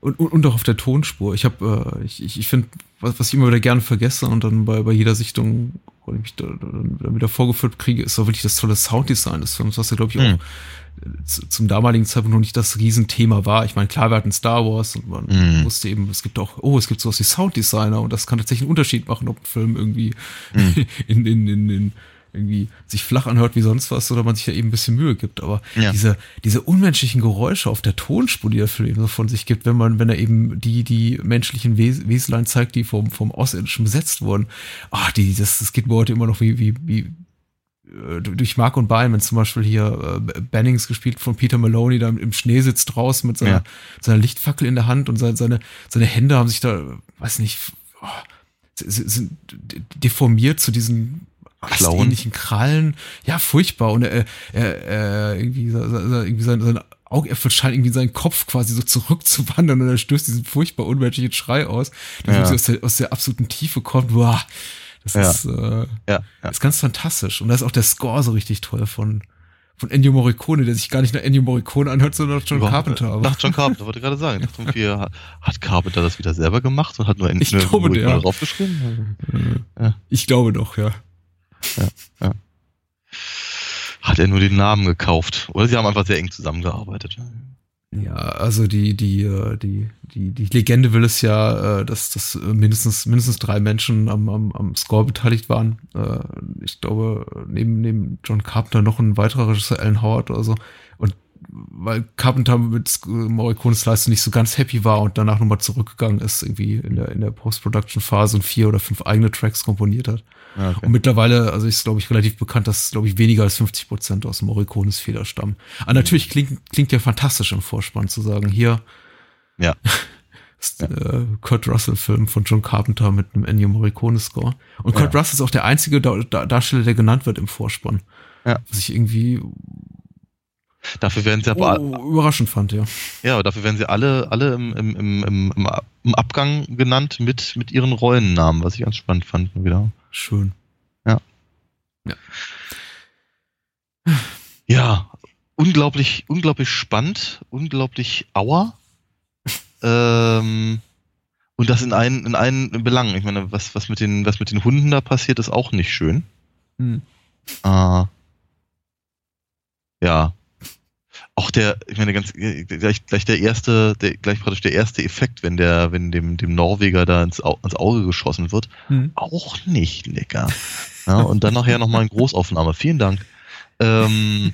Und, und, und auch auf der Tonspur. Ich habe, äh, ich, ich finde, was, was ich immer wieder gerne vergesse und dann bei, bei jeder Sichtung, wo ich mich da, da wieder vorgeführt kriege, ist auch wirklich das tolle Sounddesign des Films, was ja, glaube ich, auch mhm. zum damaligen Zeitpunkt noch nicht das Riesenthema war. Ich meine, klar, wir hatten Star Wars und man mhm. wusste eben, es gibt auch, oh, es gibt sowas wie Sounddesigner und das kann tatsächlich einen Unterschied machen, ob ein Film irgendwie mhm. (laughs) in, in, in, in irgendwie sich flach anhört wie sonst was oder man sich da eben ein bisschen Mühe gibt. Aber ja. diese, diese unmenschlichen Geräusche auf der Tonspur, die der Film eben so von sich gibt, wenn man, wenn er eben die, die menschlichen Wes Weslein zeigt, die vom, vom Außerirdischen besetzt wurden, ach, die, das, das geht mir heute immer noch wie, wie, wie, äh, durch Mark und Bein, wenn zum Beispiel hier äh, Bennings gespielt von Peter Maloney da im Schnee sitzt draußen mit seiner, ja. seiner Lichtfackel in der Hand und seine, seine, seine Hände haben sich da, weiß nicht, oh, sind deformiert zu diesen. Ähnlichen Krallen. Ja, furchtbar. Und er, er, er irgendwie, irgendwie sein, sein Augäpfel scheint irgendwie seinen Kopf quasi so zurückzuwandern und er stößt diesen furchtbar unmenschlichen Schrei aus, der ja. aus, der, aus der absoluten Tiefe kommt. Boah, das ja. ist, äh, ja, ja. ist ganz fantastisch. Und da ist auch der Score so richtig toll von, von Ennio Morricone, der sich gar nicht nach Ennio Morricone anhört, sondern nach John Über, Carpenter. Nach John Carpenter, wollte ich gerade sagen. Ich dachte, (laughs) hat Carpenter das wieder selber gemacht und hat nur Ennio Morricone draufgeschrieben? (laughs) Ich glaube doch, ja. Ja. Hat er nur den Namen gekauft? Oder sie haben einfach sehr eng zusammengearbeitet? Ja, also die, die, äh, die, die, die Legende will es ja, äh, dass, dass mindestens, mindestens drei Menschen am, am, am Score beteiligt waren. Äh, ich glaube, neben, neben John Carpenter noch ein weiterer Regisseur, Alan Howard oder so. Und weil Carpenter mit Morricones Leistung nicht so ganz happy war und danach nochmal zurückgegangen ist, irgendwie in der, in der Post-Production-Phase und vier oder fünf eigene Tracks komponiert hat. Ah, okay. Und mittlerweile, also ist, glaube ich, relativ bekannt, dass, glaube ich, weniger als 50 Prozent aus Morricones Feder stammen. Aber natürlich klingt, klingt ja fantastisch im Vorspann zu sagen, hier. Ja. (laughs) ist, ja. Äh, Kurt Russell-Film von John Carpenter mit einem Ennio Morricone-Score. Und Kurt ja. Russell ist auch der einzige Darsteller, der genannt wird im Vorspann. Ja. Was ich irgendwie Dafür werden sie aber oh, überraschend fand, ja. Ja, dafür werden sie alle, alle im, im, im, im, im Abgang genannt mit, mit ihren Rollennamen, was ich ganz spannend fand wieder. Schön. Ja. Ja. Ja, unglaublich, unglaublich spannend, unglaublich auer. (laughs) ähm, und das in einen, in einen Belang. Ich meine, was, was mit den, was mit den Hunden da passiert, ist auch nicht schön. Hm. Äh, ja, auch der, ich meine, ganz gleich, gleich der erste, der, gleich praktisch der erste Effekt, wenn der, wenn dem, dem Norweger da ins, ins Auge geschossen wird, hm. auch nicht lecker. Ja, und dann nachher nochmal eine Großaufnahme. Vielen Dank. Ähm,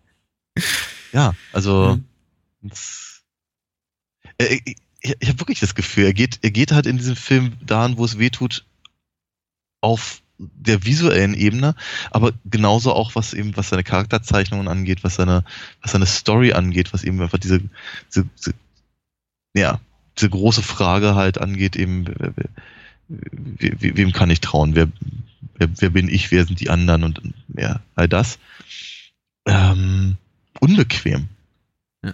(laughs) ja, also hm. äh, ich, ich habe wirklich das Gefühl, er geht, er geht halt in diesem Film dahin, wo es weh tut, auf der visuellen Ebene, aber genauso auch was eben, was seine Charakterzeichnungen angeht, was seine, was seine Story angeht, was eben einfach diese, diese, diese ja, diese große Frage halt angeht, eben, we, we, wem kann ich trauen? Wer, wer, wer bin ich? Wer sind die anderen? Und ja, all das. Ähm, unbequem. Ja.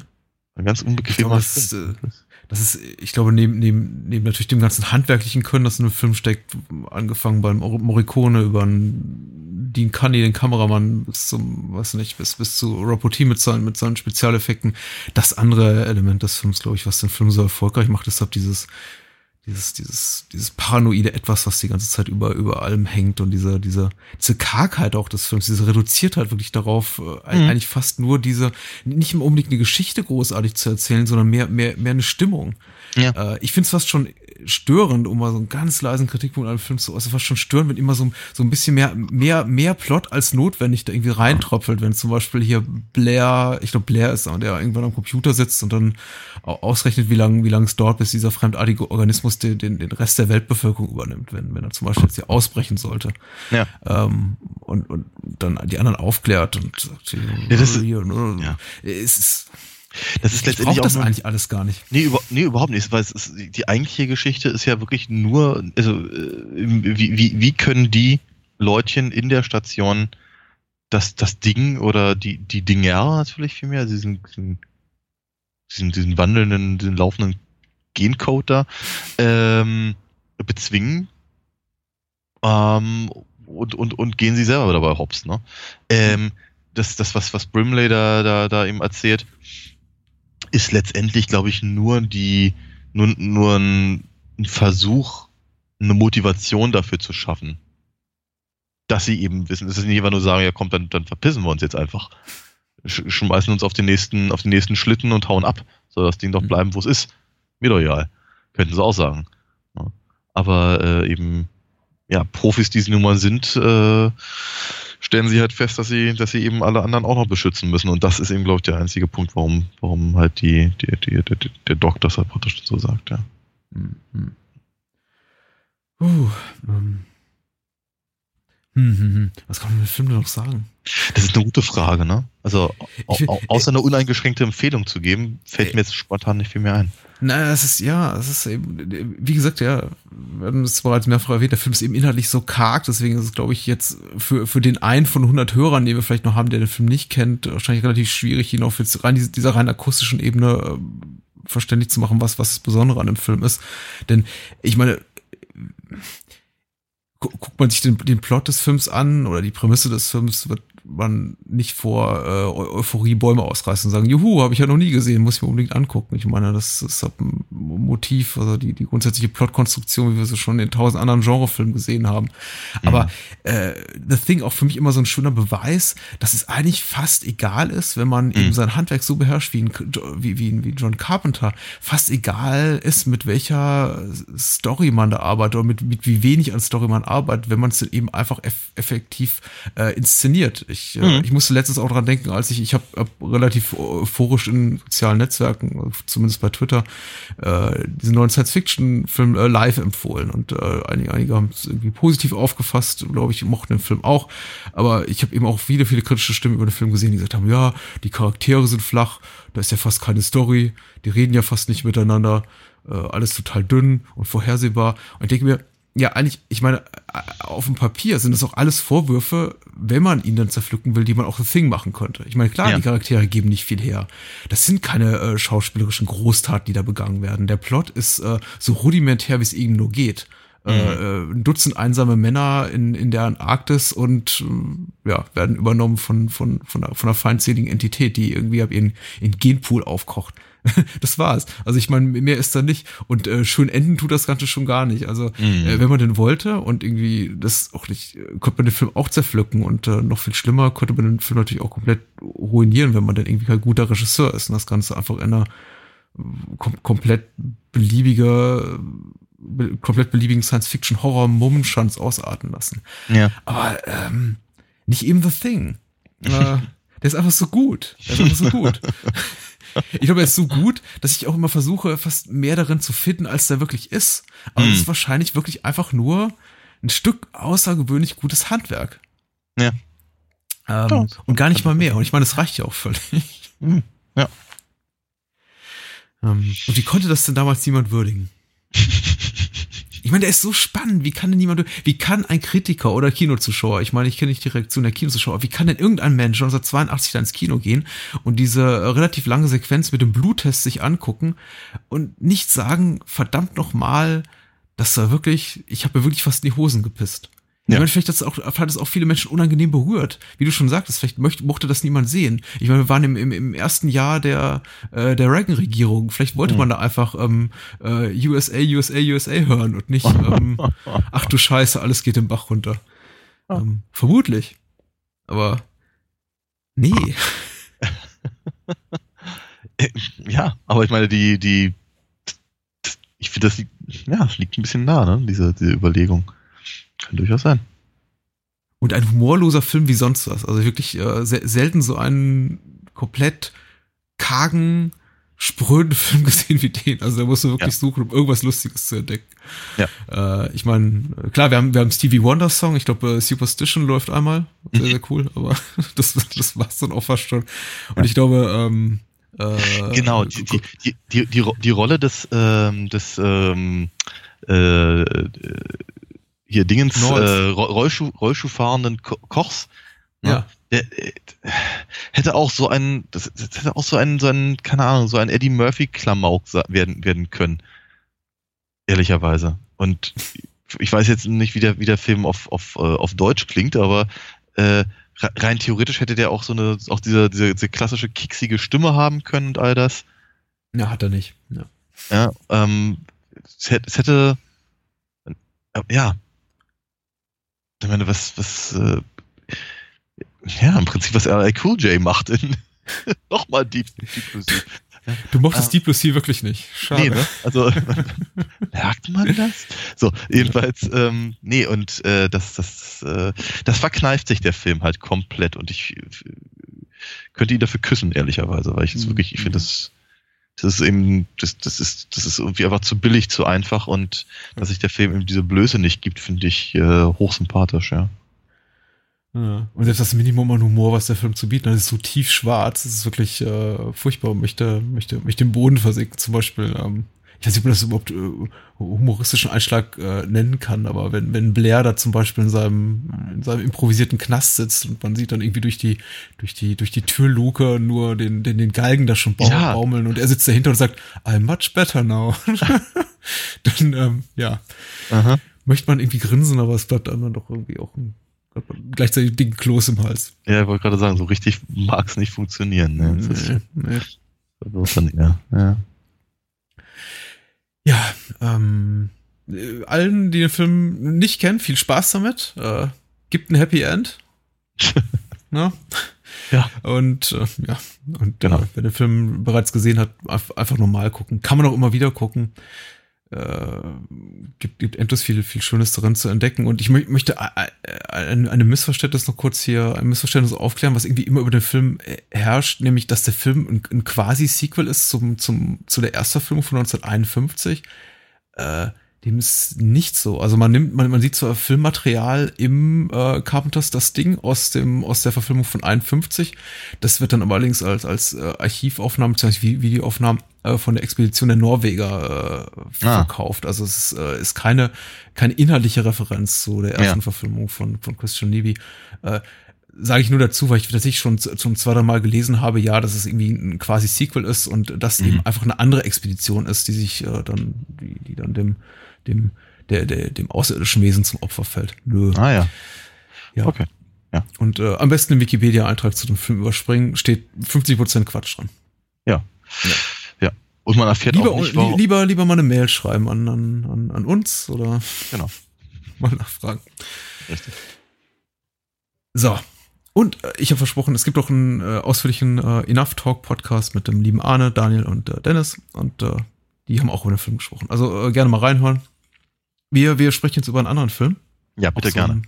Ein ganz unbequemer Film das ist, ich glaube, neben, neben, neben natürlich dem ganzen handwerklichen Können, das in dem Film steckt, angefangen beim Morricone über einen Dean Cunny, den Kameramann, bis zum, weiß nicht, bis, bis zu Rapporti mit seinen, mit seinen Spezialeffekten. Das andere Element des Films, glaube ich, was den Film so erfolgreich macht, deshalb dieses, dieses, dieses, dieses paranoide Etwas, was die ganze Zeit über, über allem hängt und diese, diese, diese Kargheit auch des Films, diese Reduziertheit wirklich darauf, äh, mhm. eigentlich fast nur diese, nicht unbedingt eine Geschichte großartig zu erzählen, sondern mehr, mehr, mehr eine Stimmung. Ja. Äh, ich finde es fast schon störend, um mal so einen ganz leisen Kritikpunkt an dem Film zu äußern, fast schon störend, wenn immer so, so ein bisschen mehr, mehr, mehr Plot als notwendig da irgendwie reintropfelt, wenn zum Beispiel hier Blair, ich glaube Blair ist, der irgendwann am Computer sitzt und dann ausrechnet, wie lange wie lang es dauert, bis dieser fremdartige Organismus den, den, den Rest der Weltbevölkerung übernimmt, wenn, wenn er zum Beispiel jetzt hier ausbrechen sollte. Ja. Ähm, und, und dann die anderen aufklärt und sagt, ja, das ist, ja. es ist das ist letztendlich ich auch das eigentlich alles gar nicht. Nee, über, nee überhaupt nicht, weil ist, die eigentliche Geschichte ist ja wirklich nur, also äh, wie, wie, wie können die Leutchen in der Station das, das Ding oder die, die Dinger natürlich vielmehr, diesen, diesen, diesen, diesen wandelnden, diesen laufenden Gencode da, ähm, bezwingen ähm, und, und, und gehen sie selber dabei hops, ne? Ähm, das, das was, was Brimley da, da, da eben erzählt, ist letztendlich, glaube ich, nur die, nur, nur ein, ein Versuch, eine Motivation dafür zu schaffen. Dass sie eben wissen, es ist nicht einfach nur sagen, ja komm, dann, dann verpissen wir uns jetzt einfach. Schmeißen uns auf den nächsten, auf den nächsten Schlitten und hauen ab. Soll das Ding doch mhm. bleiben, wo es ist. Mir doch egal. Könnten sie auch sagen. Aber äh, eben, ja, Profis, die sie nun mal sind, äh, stellen sie halt fest, dass sie, dass sie eben alle anderen auch noch beschützen müssen. Und das ist eben, glaube ich, der einzige Punkt, warum, warum halt die, die, die, die der Doc das halt praktisch so sagt, ja. Mhm. Uh, ähm. Hm, hm, hm. Was kann man mit dem Film noch sagen? Das ist eine gute Frage, ne? Also, will, außer eine uneingeschränkte Empfehlung zu geben, fällt mir jetzt spontan nicht viel mehr ein. Na, es ist, ja, es ist eben, wie gesagt, ja, wir haben es bereits mehrfach erwähnt, der Film ist eben inhaltlich so karg, deswegen ist es, glaube ich, jetzt für, für den einen von 100 Hörern, den wir vielleicht noch haben, der den Film nicht kennt, wahrscheinlich relativ schwierig, ihn auf jetzt rein dieser, rein akustischen Ebene äh, verständlich zu machen, was, was das Besondere an dem Film ist. Denn, ich meine, guckt man sich den, den Plot des Films an oder die Prämisse des Films, wird man nicht vor äh, Euphorie Bäume ausreißen und sagen, juhu, habe ich ja noch nie gesehen, muss ich mir unbedingt angucken. Ich meine, das ist ein Motiv, also die, die grundsätzliche Plotkonstruktion, wie wir sie schon in tausend anderen Genrefilmen gesehen haben. Aber mhm. äh, The Thing auch für mich immer so ein schöner Beweis, dass es eigentlich fast egal ist, wenn man mhm. eben sein Handwerk so beherrscht wie, ein, wie, wie, wie John Carpenter, fast egal ist, mit welcher Story man da arbeitet oder mit, mit wie wenig an Story man arbeitet, wenn man es eben einfach eff effektiv äh, inszeniert. Ich, äh, mhm. ich musste letztens auch dran denken, als ich, ich habe hab relativ euphorisch in sozialen Netzwerken, zumindest bei Twitter, äh, diesen neuen Science-Fiction-Film äh, live empfohlen und äh, einige, einige haben es irgendwie positiv aufgefasst, glaube ich, mochten den Film auch. Aber ich habe eben auch viele, viele kritische Stimmen über den Film gesehen, die gesagt haben, ja, die Charaktere sind flach, da ist ja fast keine Story, die reden ja fast nicht miteinander, äh, alles total dünn und vorhersehbar. Und ich denke mir, ja, eigentlich, ich meine, auf dem Papier sind das auch alles Vorwürfe, wenn man ihn dann zerpflücken will, die man auch The Thing machen könnte. Ich meine, klar, ja. die Charaktere geben nicht viel her. Das sind keine äh, schauspielerischen Großtaten, die da begangen werden. Der Plot ist äh, so rudimentär, wie es eben nur geht. Äh, mhm. Äh, ein Dutzend einsame Männer in, in der Antarktis und äh, ja, werden übernommen von, von, von, einer, von einer feindseligen Entität, die irgendwie ab ihren, ihren Genpool aufkocht. (laughs) das war's. Also ich meine, mehr ist da nicht. Und äh, schön enden tut das Ganze schon gar nicht. Also mhm. äh, wenn man denn wollte und irgendwie das auch nicht, äh, konnte man den Film auch zerpflücken und äh, noch viel schlimmer konnte man den Film natürlich auch komplett ruinieren, wenn man dann irgendwie kein guter Regisseur ist und das Ganze einfach in einer äh, kom komplett beliebiger be komplett beliebigen Science-Fiction-Horror-Mummenschanz ausarten lassen. Ja. Aber ähm, nicht eben The Thing. (laughs) äh, der ist einfach so gut. Der ist einfach so gut. (laughs) ich glaube, er ist so gut, dass ich auch immer versuche, fast mehr darin zu finden, als der wirklich ist. Aber es mm. ist wahrscheinlich wirklich einfach nur ein Stück außergewöhnlich gutes Handwerk. Ja. Ähm, ja. Und gar nicht mal mehr. Und ich meine, das reicht ja auch völlig. Mhm. Ja. Ähm, und wie konnte das denn damals niemand würdigen? (laughs) Ich meine, der ist so spannend. Wie kann denn niemand, wie kann ein Kritiker oder Kinozuschauer, ich meine, ich kenne nicht die Reaktion der Kinozuschauer, wie kann denn irgendein Mensch 1982 da ins Kino gehen und diese relativ lange Sequenz mit dem Bluttest sich angucken und nicht sagen, verdammt nochmal, das war wirklich, ich habe mir wirklich fast in die Hosen gepisst. Ja. Ich meine, vielleicht hat es auch, hat es auch viele Menschen unangenehm berührt. Wie du schon sagtest, vielleicht möchte, mochte das niemand sehen. Ich meine, wir waren im, im, im ersten Jahr der, äh, der Reagan-Regierung. Vielleicht wollte mhm. man da einfach ähm, äh, USA, USA, USA hören und nicht, ähm, (laughs) ach du Scheiße, alles geht den Bach runter. Oh. Ähm, vermutlich. Aber nee. (laughs) ja, aber ich meine, die, die, ich finde, das liegt, ja, das liegt ein bisschen nah, ne, diese, diese Überlegung. Kann durchaus sein. Und ein humorloser Film wie sonst was. Also wirklich äh, selten so einen komplett kargen, spröden (laughs) Film gesehen wie den. Also da musst du wirklich ja. suchen, um irgendwas Lustiges zu entdecken. Ja. Äh, ich meine, klar, wir haben, wir haben Stevie Wonder Song. Ich glaube, äh, Superstition läuft einmal. Sehr, mhm. sehr cool. Aber (laughs) das, das war's dann auch fast schon. Und ja. ich glaube, ähm, äh, genau, die, die, die, die, die Rolle des, ähm, des ähm, äh, hier Dingens äh, Rollschuh, Rollschuhfahrenden Ko Kochs. Ne? Ja. Der, äh, hätte auch so ein, das, das, hätte auch so ein, so ein, keine Ahnung, so ein Eddie Murphy Klamauk werden, werden können. Ehrlicherweise. Und ich weiß jetzt nicht, wie der, wie der Film auf, auf, äh, auf Deutsch klingt, aber äh, rein theoretisch hätte der auch so eine, auch diese, diese, diese klassische kicksige Stimme haben können und all das. Ja, hat er nicht. Ja, ja ähm, es hätte, es hätte äh, ja, ich meine, was, was, äh, ja, im Prinzip, was LA Cool J macht in (laughs) nochmal Deep, Deep Blue Sea. Du mochtest ähm, Deep Blue Sea wirklich nicht. Schade. Nee, ne? Also, (laughs) merkt man das? So, jedenfalls, ähm, nee, und äh, das, das, äh, das verkneift sich der Film halt komplett und ich äh, könnte ihn dafür küssen, ehrlicherweise, weil ich jetzt mhm. wirklich, ich finde das, das ist eben, das, das ist, das ist irgendwie einfach zu billig, zu einfach und dass sich der Film eben diese Blöße nicht gibt, finde ich äh, hochsympathisch, ja. ja. Und selbst das Minimum an Humor, was der Film zu bieten hat, ist so tief schwarz, das ist wirklich äh, furchtbar und möchte, möchte, möchte den Boden versinken, zum Beispiel. Ähm, ich weiß nicht, ob man das überhaupt äh, humoristischen Einschlag äh, nennen kann, aber wenn, wenn Blair da zum Beispiel in seinem, in seinem improvisierten Knast sitzt und man sieht dann irgendwie durch die, durch die, durch die Türluke nur den, den, den Galgen da schon baum, ja. baumeln und er sitzt dahinter und sagt, I'm much better now. (laughs) dann, ähm, ja, Aha. möchte man irgendwie grinsen, aber es bleibt dann doch irgendwie auch ein gleichzeitig dicken Kloß im Hals. Ja, ich wollte gerade sagen, so richtig mag es nicht funktionieren. Ne? Das nee, ist, nee. Dann, ja, ja. Ja ähm, allen, die den Film nicht kennen, viel Spaß damit. Äh, gibt ein Happy End. (laughs) ne? Ja. Und äh, ja, und genau. Äh, wer den Film bereits gesehen hat, einfach normal gucken. Kann man auch immer wieder gucken. Äh, gibt, gibt endlos viel, viel Schönes darin zu entdecken. Und ich mö möchte ein, ein Missverständnis noch kurz hier, ein Missverständnis aufklären, was irgendwie immer über den Film äh, herrscht, nämlich, dass der Film ein, ein quasi-Sequel ist zum, zum, zu der Erstverfilmung von 1951. Äh, dem ist nicht so. Also man nimmt, man, man sieht zwar Filmmaterial im äh, Carpenters das Ding aus dem aus der Verfilmung von 51. Das wird dann aber allerdings als als äh, Archivaufnahme bzw. Videoaufnahme äh, von der Expedition der Norweger äh, ah. verkauft. Also es ist, äh, ist keine keine inhaltliche Referenz zu der ersten ja. Verfilmung von von Christian Levy. Äh, sage ich nur dazu, weil ich tatsächlich schon zum zweiten Mal gelesen habe, ja, dass es irgendwie ein quasi Sequel ist und das mhm. eben einfach eine andere Expedition ist, die sich äh, dann, die, die dann dem dem, der, der, dem außerirdischen Wesen zum Opfer fällt. Nö. Ah ja. Ja. Okay. Ja. Und äh, am besten im Wikipedia-Eintrag zu dem Film überspringen, steht 50% Quatsch dran. Ja. ja. Ja. Und man erfährt lieber, auch nicht, warum. Lieber, lieber mal eine Mail schreiben an, an, an, an uns oder genau. (laughs) mal nachfragen. Richtig. So. Und äh, ich habe versprochen, es gibt auch einen äh, ausführlichen äh, Enough Talk Podcast mit dem lieben Arne, Daniel und äh, Dennis. Und äh, die haben auch über den Film gesprochen. Also äh, gerne mal reinhören. Wir, wir sprechen jetzt über einen anderen Film. Ja, bitte so gerne.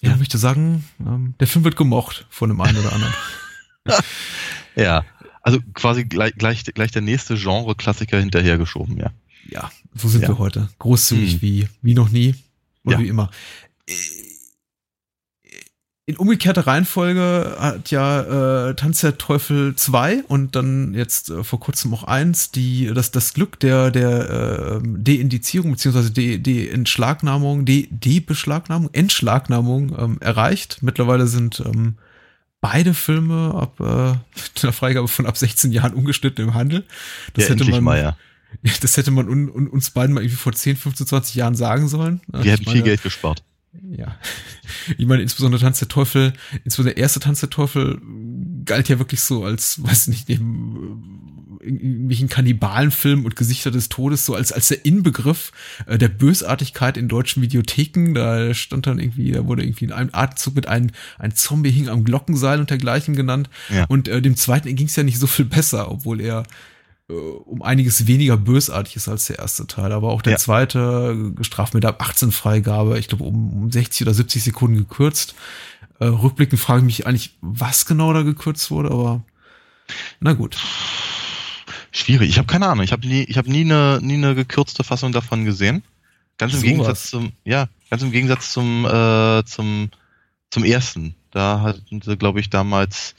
Ja, ich möchte sagen, ähm, der Film wird gemocht von dem einen oder anderen. (laughs) ja, also quasi gleich, gleich, gleich der nächste Genre-Klassiker hinterhergeschoben, ja. Ja, so sind ja. wir heute. Großzügig hm. wie, wie noch nie und ja. wie immer. In umgekehrter Reihenfolge hat ja äh, Tanz der Teufel 2 und dann jetzt äh, vor kurzem auch eins, die das, das Glück der, der äh, Deindizierung beziehungsweise De, De-Entschlagnahmung, De, De-Beschlagnahmung, Entschlagnahmung ähm, erreicht. Mittlerweile sind ähm, beide Filme ab äh, (laughs) der Freigabe von ab 16 Jahren ungeschnitten im Handel. Das ja, hätte man mal, ja. (laughs) Das hätte man un, un, uns beiden mal irgendwie vor 10, 15, 20 Jahren sagen sollen. Wir hätten viel Geld gespart. Ja. Ich meine, insbesondere Tanz der Teufel, insbesondere der erste Tanz der Teufel galt ja wirklich so als, weiß nicht, neben irgendwelchen Kannibalenfilmen und Gesichter des Todes, so als, als der Inbegriff äh, der Bösartigkeit in deutschen Videotheken. Da stand dann irgendwie, da wurde irgendwie in einem Atemzug mit einem, ein Zombie hing am Glockenseil und dergleichen genannt. Ja. Und äh, dem zweiten ging es ja nicht so viel besser, obwohl er äh, um einiges weniger bösartig ist als der erste Teil. Aber auch der ja. zweite gestraft mit ab 18 Freigabe, ich glaube um, um 60 oder 70 Sekunden gekürzt. Äh, rückblickend frage ich mich eigentlich, was genau da gekürzt wurde, aber na gut. Schwierig. Ich habe keine Ahnung. Ich habe nie, ich habe nie eine, nie eine gekürzte Fassung davon gesehen. Ganz im so Gegensatz was. zum, ja, ganz im Gegensatz zum, äh, zum, zum ersten. Da hatten sie, glaube ich, damals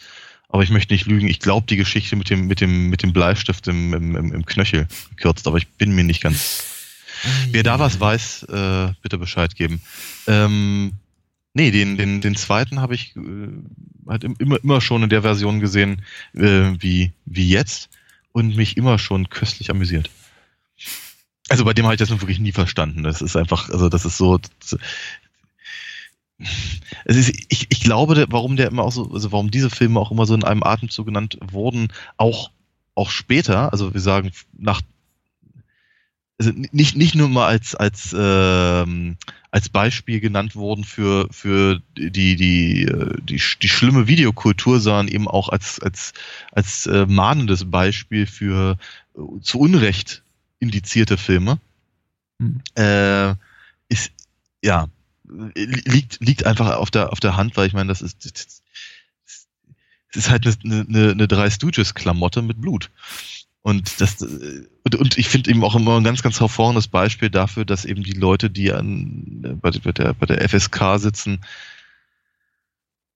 aber ich möchte nicht lügen. Ich glaube, die Geschichte mit dem, mit dem, mit dem Bleistift im, im, im Knöchel gekürzt, aber ich bin mir nicht ganz. Wer da was weiß, äh, bitte Bescheid geben. Ähm, nee, den, den, den zweiten habe ich äh, halt immer, immer schon in der Version gesehen, äh, wie, wie jetzt und mich immer schon köstlich amüsiert. Also bei dem habe ich das wirklich nie verstanden. Das ist einfach, also das ist so, es ist, ich, ich glaube, warum der immer auch so, also warum diese Filme auch immer so in einem Atemzug genannt wurden, auch, auch später, also wir sagen nach, also nicht, nicht nur mal als, als, ähm, als Beispiel genannt wurden für, für die, die, die, die schlimme Videokultur, sondern eben auch als, als, als äh, mahnendes Beispiel für äh, zu Unrecht indizierte Filme. Hm. Äh, ist, ja, liegt, liegt einfach auf der, auf der Hand, weil ich meine, das ist, das ist halt eine, eine, eine drei Stooges-Klamotte mit Blut. Und das, und, und ich finde eben auch immer ein ganz, ganz hervorragendes Beispiel dafür, dass eben die Leute, die an, bei, bei der, bei der FSK sitzen,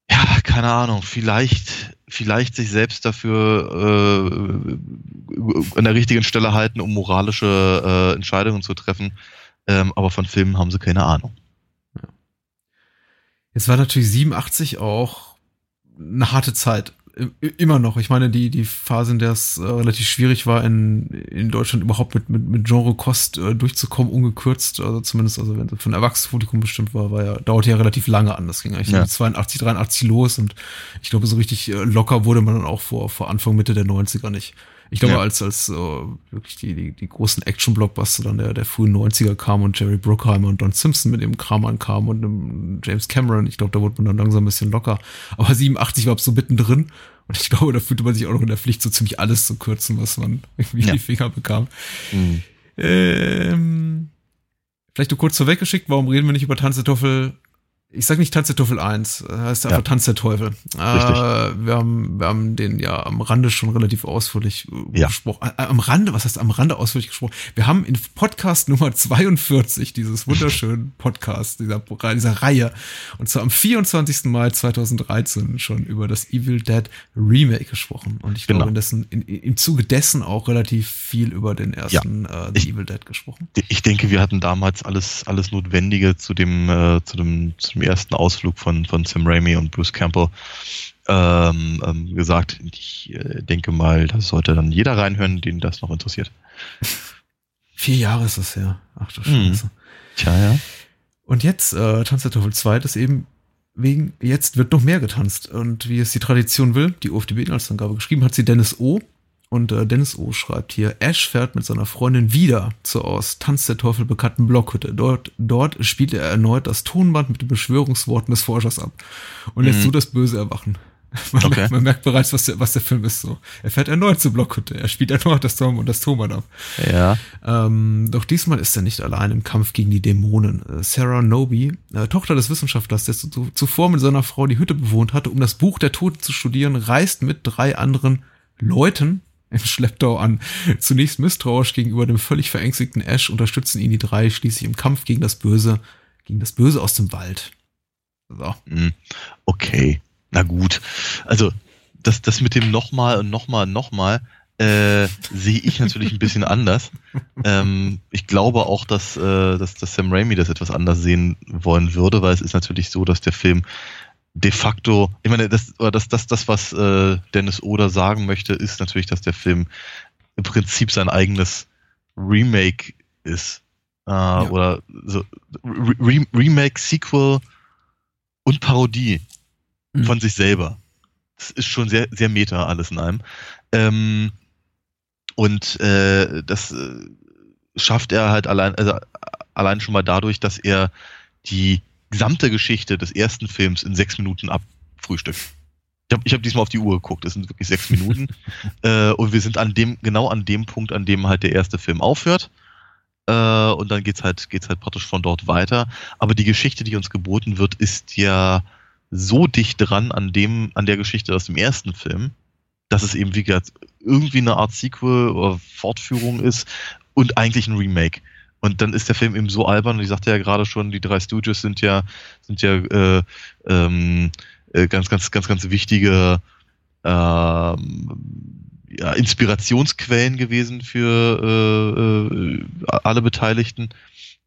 ja, keine Ahnung, vielleicht, vielleicht sich selbst dafür äh, an der richtigen Stelle halten, um moralische äh, Entscheidungen zu treffen. Ähm, aber von Filmen haben sie keine Ahnung. Es war natürlich 87 auch eine harte Zeit immer noch. Ich meine, die, die Phase, in der es äh, relativ schwierig war, in, in Deutschland überhaupt mit, mit, mit Genre-Kost äh, durchzukommen, ungekürzt, also zumindest, also wenn es für ein Erwachsenenpublikum bestimmt war, war ja, dauerte ja relativ lange an. Das ging eigentlich ja. 82, 83 los und ich glaube, so richtig äh, locker wurde man dann auch vor, vor Anfang, Mitte der 90er nicht. Ich glaube, ja. als, als uh, wirklich die, die, die großen Action-Blockbuster dann der, der frühen 90er kam und Jerry Bruckheimer und Don Simpson mit dem Kram ankamen und einem James Cameron, ich glaube, da wurde man dann langsam ein bisschen locker. Aber 87 war so mittendrin und ich (laughs) glaube, da fühlte man sich auch noch in der Pflicht, so ziemlich alles zu kürzen, was man (laughs) irgendwie ja. in die Finger bekam. Mhm. Ähm, vielleicht nur kurz vorweggeschickt, warum reden wir nicht über Tanzetoffel ich sag nicht Tanz der Teufel 1, das heißt einfach ja. Tanz der Teufel. Äh, wir, haben, wir haben den ja am Rande schon relativ ausführlich äh, ja. gesprochen. Äh, am Rande, was heißt am Rande ausführlich gesprochen? Wir haben in Podcast Nummer 42 dieses wunderschönen (laughs) Podcast dieser, dieser Reihe und zwar am 24. Mai 2013 schon über das Evil Dead Remake gesprochen. Und ich genau. glaube, dessen, in, im Zuge dessen auch relativ viel über den ersten ja. äh, ich, Evil Dead gesprochen. Ich denke, wir hatten damals alles, alles Notwendige zu dem, äh, zu dem, zu dem ersten Ausflug von, von Sam Raimi und Bruce Campbell ähm, ähm, gesagt. Ich äh, denke mal, das sollte dann jeder reinhören, den das noch interessiert. (laughs) Vier Jahre ist das her. Ach du mhm. Scheiße. Mhm. Tja, ja. Und jetzt, äh, Tanz der Teufel 2 ist eben wegen, jetzt wird noch mehr getanzt. Und wie es die Tradition will, die OFDB-Inhaltsangabe geschrieben hat sie Dennis O. Und äh, Dennis O. schreibt hier, Ash fährt mit seiner Freundin wieder zur aus Tanz der Teufel bekannten Blockhütte. Dort, dort spielt er erneut das Tonband mit den Beschwörungsworten des Forschers ab und lässt mhm. so das Böse erwachen. (laughs) Man, okay. merkt, man, merkt, bereits, was der, was der Film ist so. Er fährt erneut zur Blockhütte. Er spielt erneut das Tom und das Tonband ab. Ja. Ähm, doch diesmal ist er nicht allein im Kampf gegen die Dämonen. Äh, Sarah Noby, äh, Tochter des Wissenschaftlers, der zuvor mit seiner Frau die Hütte bewohnt hatte, um das Buch der Toten zu studieren, reist mit drei anderen Leuten im Schlepptau an. Zunächst misstrauisch gegenüber dem völlig verängstigten Ash unterstützen ihn die drei schließlich im Kampf gegen das Böse, gegen das Böse aus dem Wald. So. Hm, okay, na gut. Also das, das mit dem nochmal und nochmal und nochmal äh, sehe ich natürlich ein bisschen anders. Ähm, ich glaube auch, dass, äh, dass, dass Sam Raimi das etwas anders sehen wollen würde, weil es ist natürlich so, dass der Film de facto, ich meine, das, das, das, das was äh, Dennis Oder sagen möchte, ist natürlich, dass der Film im Prinzip sein eigenes Remake ist. Äh, ja. Oder so Re Remake, Sequel und Parodie mhm. von sich selber. Das ist schon sehr, sehr meta alles in einem. Ähm, und äh, das äh, schafft er halt allein, also allein schon mal dadurch, dass er die gesamte Geschichte des ersten Films in sechs Minuten abfrühstückt. Ich habe ich hab diesmal auf die Uhr geguckt, es sind wirklich sechs Minuten. (laughs) äh, und wir sind an dem, genau an dem Punkt, an dem halt der erste Film aufhört. Äh, und dann geht's halt, geht's halt praktisch von dort weiter. Aber die Geschichte, die uns geboten wird, ist ja so dicht dran an dem, an der Geschichte aus dem ersten Film, dass es eben wie gesagt irgendwie eine Art Sequel oder Fortführung ist und eigentlich ein Remake. Und dann ist der Film eben so albern, und ich sagte ja gerade schon, die drei Stooges sind ja, sind ja äh, ähm, äh, ganz, ganz, ganz, ganz wichtige ähm, ja, Inspirationsquellen gewesen für äh, äh, alle Beteiligten.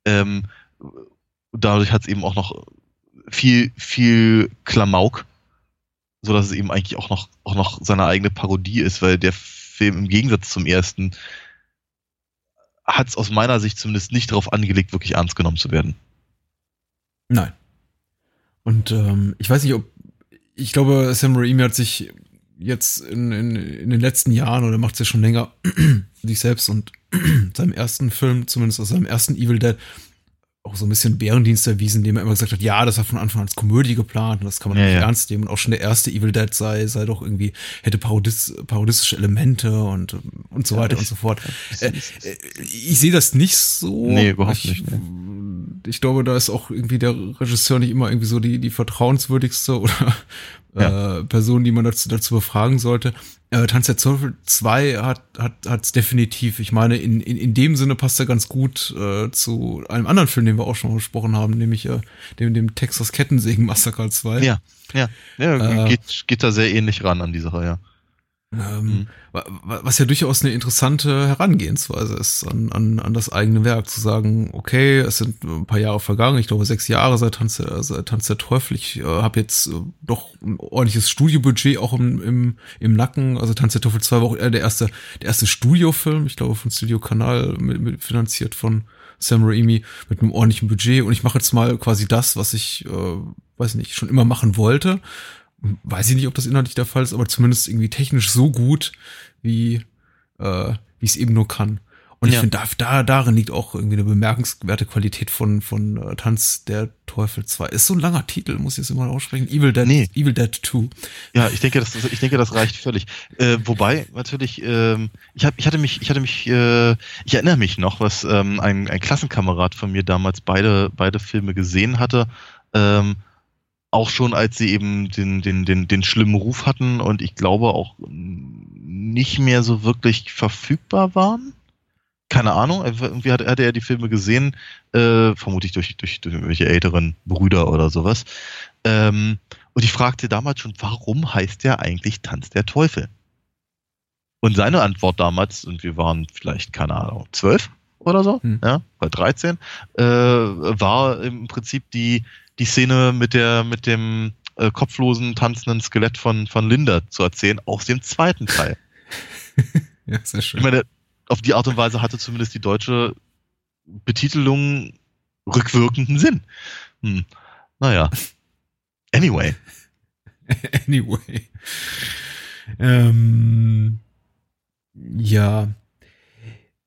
Ähm, dadurch hat es eben auch noch viel, viel Klamauk, so dass es eben eigentlich auch noch, auch noch seine eigene Parodie ist, weil der Film im Gegensatz zum ersten hat es aus meiner Sicht zumindest nicht darauf angelegt, wirklich ernst genommen zu werden. Nein. Und ähm, ich weiß nicht, ob ich glaube, Sam Raimi hat sich jetzt in, in, in den letzten Jahren oder macht es ja schon länger (clears throat) sich selbst und (clears throat) seinem ersten Film, zumindest aus seinem ersten Evil Dead, auch so ein bisschen Bärendienst erwiesen, indem er immer gesagt hat, ja, das war von Anfang an als Komödie geplant und das kann man ja, nicht ja. ernst nehmen und auch schon der erste Evil Dead sei, sei doch irgendwie, hätte parodis, parodistische Elemente und, und so ja, weiter und so fort. Äh, äh, ich sehe das nicht so. Nee, überhaupt ich, nicht. Nee. Ich glaube, da ist auch irgendwie der Regisseur nicht immer irgendwie so die, die vertrauenswürdigste oder äh, Person, die man dazu, dazu befragen sollte. Äh, Tanz der Teufel 2 hat hat hat's definitiv. Ich meine, in, in, in dem Sinne passt er ganz gut äh, zu einem anderen Film, den wir auch schon gesprochen haben, nämlich äh, dem, dem Texas Kettensägen Massaker 2. Ja, ja. ja äh, geht, geht da sehr ähnlich ran an die Sache, ja. Ähm, mhm. Was ja durchaus eine interessante Herangehensweise ist an, an, an das eigene Werk, zu sagen, okay, es sind ein paar Jahre vergangen, ich glaube sechs Jahre seit Tanz der, seit Tanz der Teufel. Ich äh, habe jetzt äh, doch ein ordentliches Studiobudget auch im, im, im Nacken. Also Tanz der Teufel 2 war auch der erste, der erste Studiofilm, ich glaube von Studio Kanal mit, mit finanziert von Sam Raimi mit einem ordentlichen Budget und ich mache jetzt mal quasi das, was ich, äh, weiß nicht, schon immer machen wollte weiß ich nicht, ob das inhaltlich der Fall ist, aber zumindest irgendwie technisch so gut, wie, äh, wie es eben nur kann. Und ja. ich finde, da, da, darin liegt auch irgendwie eine bemerkenswerte Qualität von, von uh, Tanz der Teufel 2. Ist so ein langer Titel, muss ich jetzt immer aussprechen. Evil Dead, nee. Evil Dead 2. Ja, ich denke, das, ich denke, das reicht völlig. Äh, wobei, natürlich, ähm, ich, hab, ich hatte mich, ich hatte mich, äh, ich erinnere mich noch, was ähm, ein, ein Klassenkamerad von mir damals beide, beide Filme gesehen hatte. Ähm, auch schon als sie eben den, den, den, den schlimmen Ruf hatten und ich glaube auch nicht mehr so wirklich verfügbar waren. Keine Ahnung, irgendwie hatte, hatte er die Filme gesehen, äh, vermutlich durch, durch, durch irgendwelche älteren Brüder oder sowas. Ähm, und ich fragte damals schon, warum heißt der eigentlich Tanz der Teufel? Und seine Antwort damals, und wir waren vielleicht, keine Ahnung, zwölf oder so, hm. ja, bei 13, äh, war im Prinzip die, die Szene mit der, mit dem äh, kopflosen, tanzenden Skelett von, von Linda zu erzählen, aus dem zweiten Teil. (laughs) ja, sehr schön. Ich meine, auf die Art und Weise hatte zumindest die deutsche Betitelung rückwirkenden Sinn. Hm. Naja. Anyway. (laughs) anyway. Ähm, ja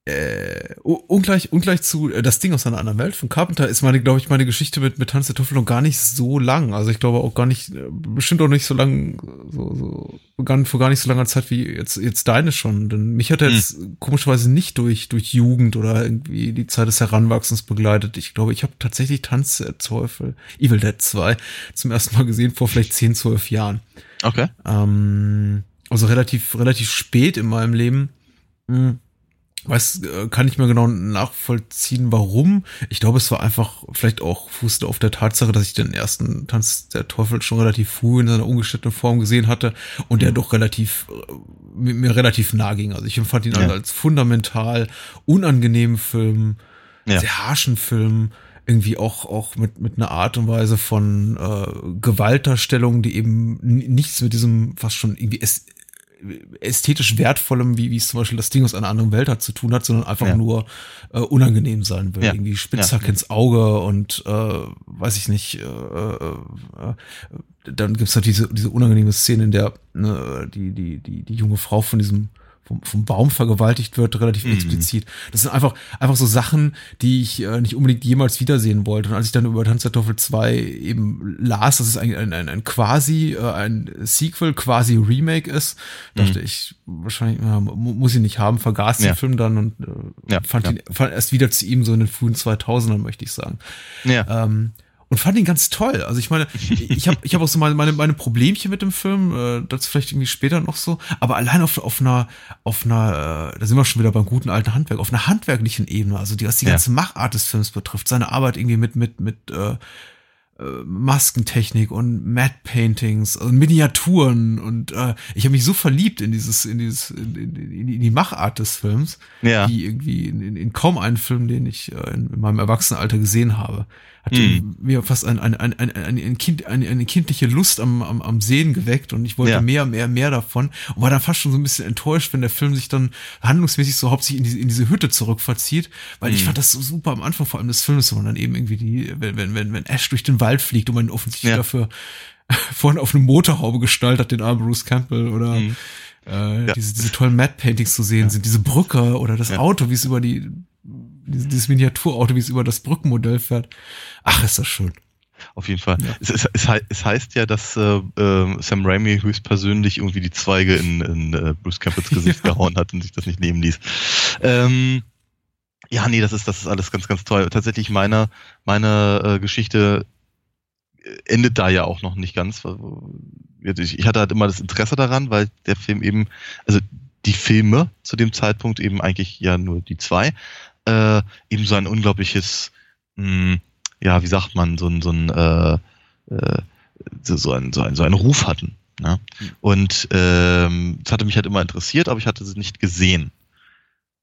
äh, ungleich, ungleich zu äh, das Ding aus einer anderen Welt von Carpenter ist meine, glaube ich, meine Geschichte mit, mit Tanz der Teufel noch gar nicht so lang. Also ich glaube auch gar nicht, äh, bestimmt auch nicht so lang, so, so gar, vor gar nicht so langer Zeit wie jetzt, jetzt deine schon. Denn mich hat er jetzt hm. komischerweise nicht durch, durch Jugend oder irgendwie die Zeit des Heranwachsens begleitet. Ich glaube, ich habe tatsächlich Tanz der Teufel, Evil Dead 2, zum ersten Mal gesehen vor vielleicht 10, 12 Jahren. Okay. Ähm, also relativ, relativ spät in meinem Leben. Mhm weiß, äh, kann ich mir genau nachvollziehen, warum. Ich glaube, es war einfach vielleicht auch fußte auf der Tatsache, dass ich den ersten Tanz der Teufel schon relativ früh in seiner ungeschnittenen Form gesehen hatte und der mhm. doch relativ äh, mir, mir relativ nah ging. Also ich empfand ihn ja. als fundamental unangenehmen Film, ja. sehr harschen Film, irgendwie auch auch mit mit einer Art und Weise von äh, Gewaltdarstellung, die eben nichts mit diesem fast schon irgendwie es ästhetisch wertvollem, wie, wie es zum Beispiel das Ding aus einer anderen Welt hat zu tun hat, sondern einfach ja. nur äh, unangenehm sein will. Ja. Irgendwie Spitzhack ja. ins Auge und äh, weiß ich nicht, äh, äh, äh dann gibt's halt diese, diese unangenehme Szene, in der ne, die, die, die, die junge Frau von diesem vom, vom Baum vergewaltigt wird, relativ mhm. explizit. Das sind einfach, einfach so Sachen, die ich äh, nicht unbedingt jemals wiedersehen wollte. Und als ich dann über Tanz der Teufel 2 eben las, dass es ein, ein, ein, ein quasi, äh, ein Sequel, quasi Remake ist, dachte mhm. ich, wahrscheinlich äh, muss ich nicht haben, vergaß ja. den Film dann und äh, ja, fand ja. ihn fand erst wieder zu ihm so in den frühen 2000ern, möchte ich sagen. Ja. Ähm, und fand ihn ganz toll. Also ich meine, (laughs) ich habe ich hab auch so meine, meine, meine Problemchen mit dem Film, äh, das vielleicht irgendwie später noch so, aber allein auf, auf einer, auf einer, äh, da sind wir schon wieder beim guten alten Handwerk, auf einer handwerklichen Ebene, also die, was die ganze Machart des Films betrifft, seine Arbeit irgendwie mit, mit, mit äh, äh, Maskentechnik und Matte Paintings und Miniaturen und äh, ich habe mich so verliebt in dieses in dieses in, in, in die Machart des Films, ja. wie irgendwie in, in, kaum einen Film, den ich äh, in, in meinem Erwachsenenalter gesehen habe hat hm. mir fast ein, ein, ein, ein, ein kind, eine, eine kindliche Lust am, am, am Sehen geweckt und ich wollte ja. mehr, mehr, mehr davon und war dann fast schon so ein bisschen enttäuscht, wenn der Film sich dann handlungsmäßig so hauptsächlich in diese, in diese Hütte zurückverzieht, weil hm. ich fand das so super am Anfang vor allem des Films, wo man dann eben irgendwie die, wenn, wenn, wenn, wenn Ash durch den Wald fliegt und man offensichtlich ja. dafür (laughs) vorhin auf eine Motorhaube gestaltet, den armen Bruce Campbell oder hm. äh, ja. diese, diese tollen Matte Paintings zu sehen sind, diese Brücke oder das Auto, wie es über die dieses Miniaturauto, wie es über das Brückenmodell fährt. Ach, ist das schön. Auf jeden Fall. Ja. Es, es, es, heißt ja, dass äh, äh, Sam Raimi höchstpersönlich irgendwie die Zweige in, in äh, Bruce Campbells (laughs) Gesicht ja. gehauen hat und sich das nicht nehmen ließ. Ähm, ja, nee, das ist, das ist alles ganz, ganz toll. Tatsächlich meine, meine äh, Geschichte endet da ja auch noch nicht ganz. Ich hatte halt immer das Interesse daran, weil der Film eben, also die Filme zu dem Zeitpunkt eben eigentlich ja nur die zwei, äh, eben so ein unglaubliches, mh, hm, ja, wie sagt man, so ein, so ein, äh, äh, so, ein, so, ein, so einen Ruf hatten. Ne? Und ähm, das hatte mich halt immer interessiert, aber ich hatte sie nicht gesehen.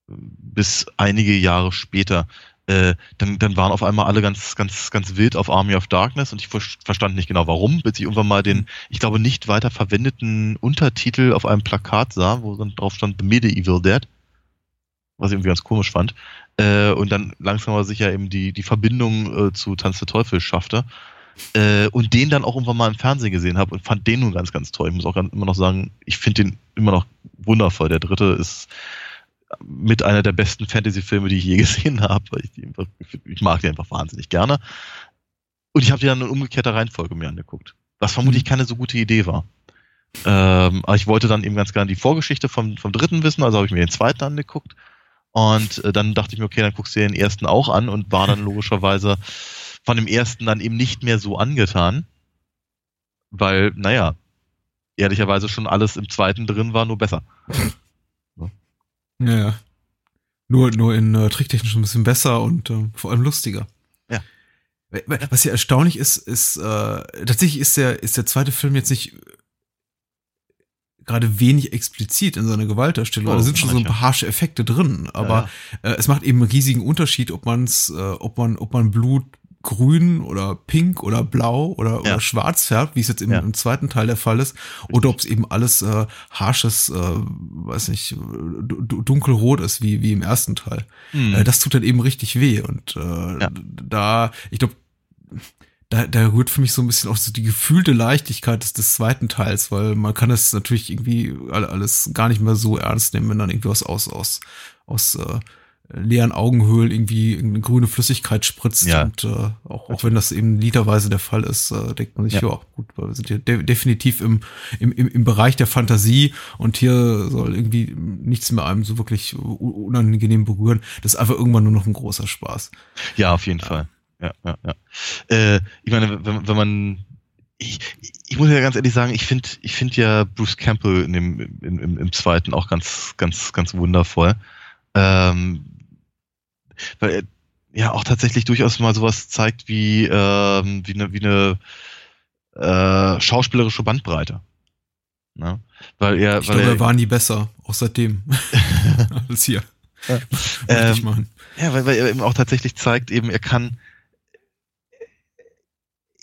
Bis einige Jahre später. Äh, dann, dann waren auf einmal alle ganz, ganz, ganz wild auf Army of Darkness und ich verstand nicht genau warum, bis ich irgendwann mal den, ich glaube, nicht weiter verwendeten Untertitel auf einem Plakat sah, wo dann drauf stand The Medieval Dead, was ich irgendwie ganz komisch fand. Äh, und dann langsam aber sicher eben die, die Verbindung äh, zu Tanz der Teufel schaffte. Äh, und den dann auch irgendwann mal im Fernsehen gesehen habe und fand den nun ganz, ganz toll. Ich muss auch immer noch sagen, ich finde den immer noch wundervoll. Der dritte ist mit einer der besten Fantasy-Filme, die ich je (laughs) gesehen habe. Ich, ich, mag den einfach wahnsinnig gerne. Und ich habe die dann in umgekehrter Reihenfolge mir angeguckt. Was vermutlich mhm. keine so gute Idee war. Ähm, aber ich wollte dann eben ganz gerne die Vorgeschichte vom, vom dritten wissen, also habe ich mir den zweiten angeguckt. Und äh, dann dachte ich mir, okay, dann guckst du dir den ersten auch an und war dann (laughs) logischerweise von dem ersten dann eben nicht mehr so angetan. Weil, naja, ehrlicherweise schon alles im zweiten drin war, nur besser. (laughs) Ja, ja. Nur, nur in äh, tricktechnisch ein bisschen besser und äh, vor allem lustiger. Ja. Was ja erstaunlich ist, ist, äh, tatsächlich ist der, ist der zweite Film jetzt nicht gerade wenig explizit in seiner Gewaltdarstellung. Oh, da sind schon so ein paar harsche Effekte drin, aber ja. äh, es macht eben einen riesigen Unterschied, ob man's, äh, ob man, ob man Blut grün oder pink oder blau oder, ja. oder schwarz färbt, wie es jetzt im, ja. im, zweiten Teil der Fall ist, oder ob es eben alles äh, harsches, äh, weiß nicht, dunkelrot ist, wie, wie im ersten Teil. Mhm. Äh, das tut dann eben richtig weh. Und äh, ja. da, ich glaube, da, da rührt für mich so ein bisschen auch so die gefühlte Leichtigkeit des, des zweiten Teils, weil man kann es natürlich irgendwie alles gar nicht mehr so ernst nehmen, wenn dann irgendwie was aus, aus, aus äh, leeren Augenhöhlen irgendwie eine grüne Flüssigkeit spritzt ja. und äh, auch, auch wenn das eben literweise der Fall ist, äh, denkt man sich, ja, ja gut, wir sind hier de definitiv im, im, im, im Bereich der Fantasie und hier soll irgendwie nichts mehr einem so wirklich unangenehm berühren. Das ist einfach irgendwann nur noch ein großer Spaß. Ja, auf jeden ja. Fall. Ja, ja, ja. Äh, ich meine, wenn, wenn man ich, ich muss ja ganz ehrlich sagen, ich finde ich finde ja Bruce Campbell in dem, in, im, im zweiten auch ganz, ganz, ganz wundervoll. Ähm, weil er ja auch tatsächlich durchaus mal sowas zeigt wie, ähm, wie eine, wie eine äh, schauspielerische Bandbreite. Ne? Weil er, ich weil glaube, er war nie besser, auch seitdem. (laughs) als hier. Ja. Ähm, ja, weil, weil er eben auch tatsächlich zeigt, eben er kann,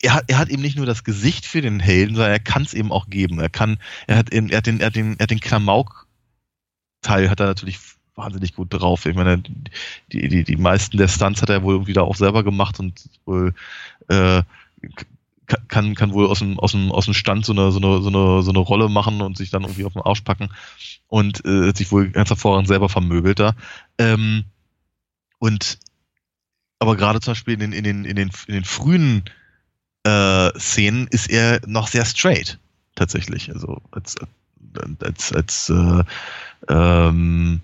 er hat, er hat eben nicht nur das Gesicht für den Helden, sondern er kann es eben auch geben. Er kann, er hat, eben, er hat den, er hat den, er hat den Klamauk-Teil hat er natürlich wahnsinnig gut drauf. Ich meine, die, die, die meisten der Stunts hat er wohl irgendwie da auch selber gemacht und wohl äh, kann, kann wohl aus dem, aus dem, aus dem Stand so eine, so, eine, so, eine, so eine Rolle machen und sich dann irgendwie auf den Arsch packen und äh, sich wohl ganz hervorragend selber vermöbelt da. Ähm, und aber gerade zum Beispiel in den, in den, in den, in den frühen äh, Szenen ist er noch sehr straight, tatsächlich. Also als, als, als äh, ähm,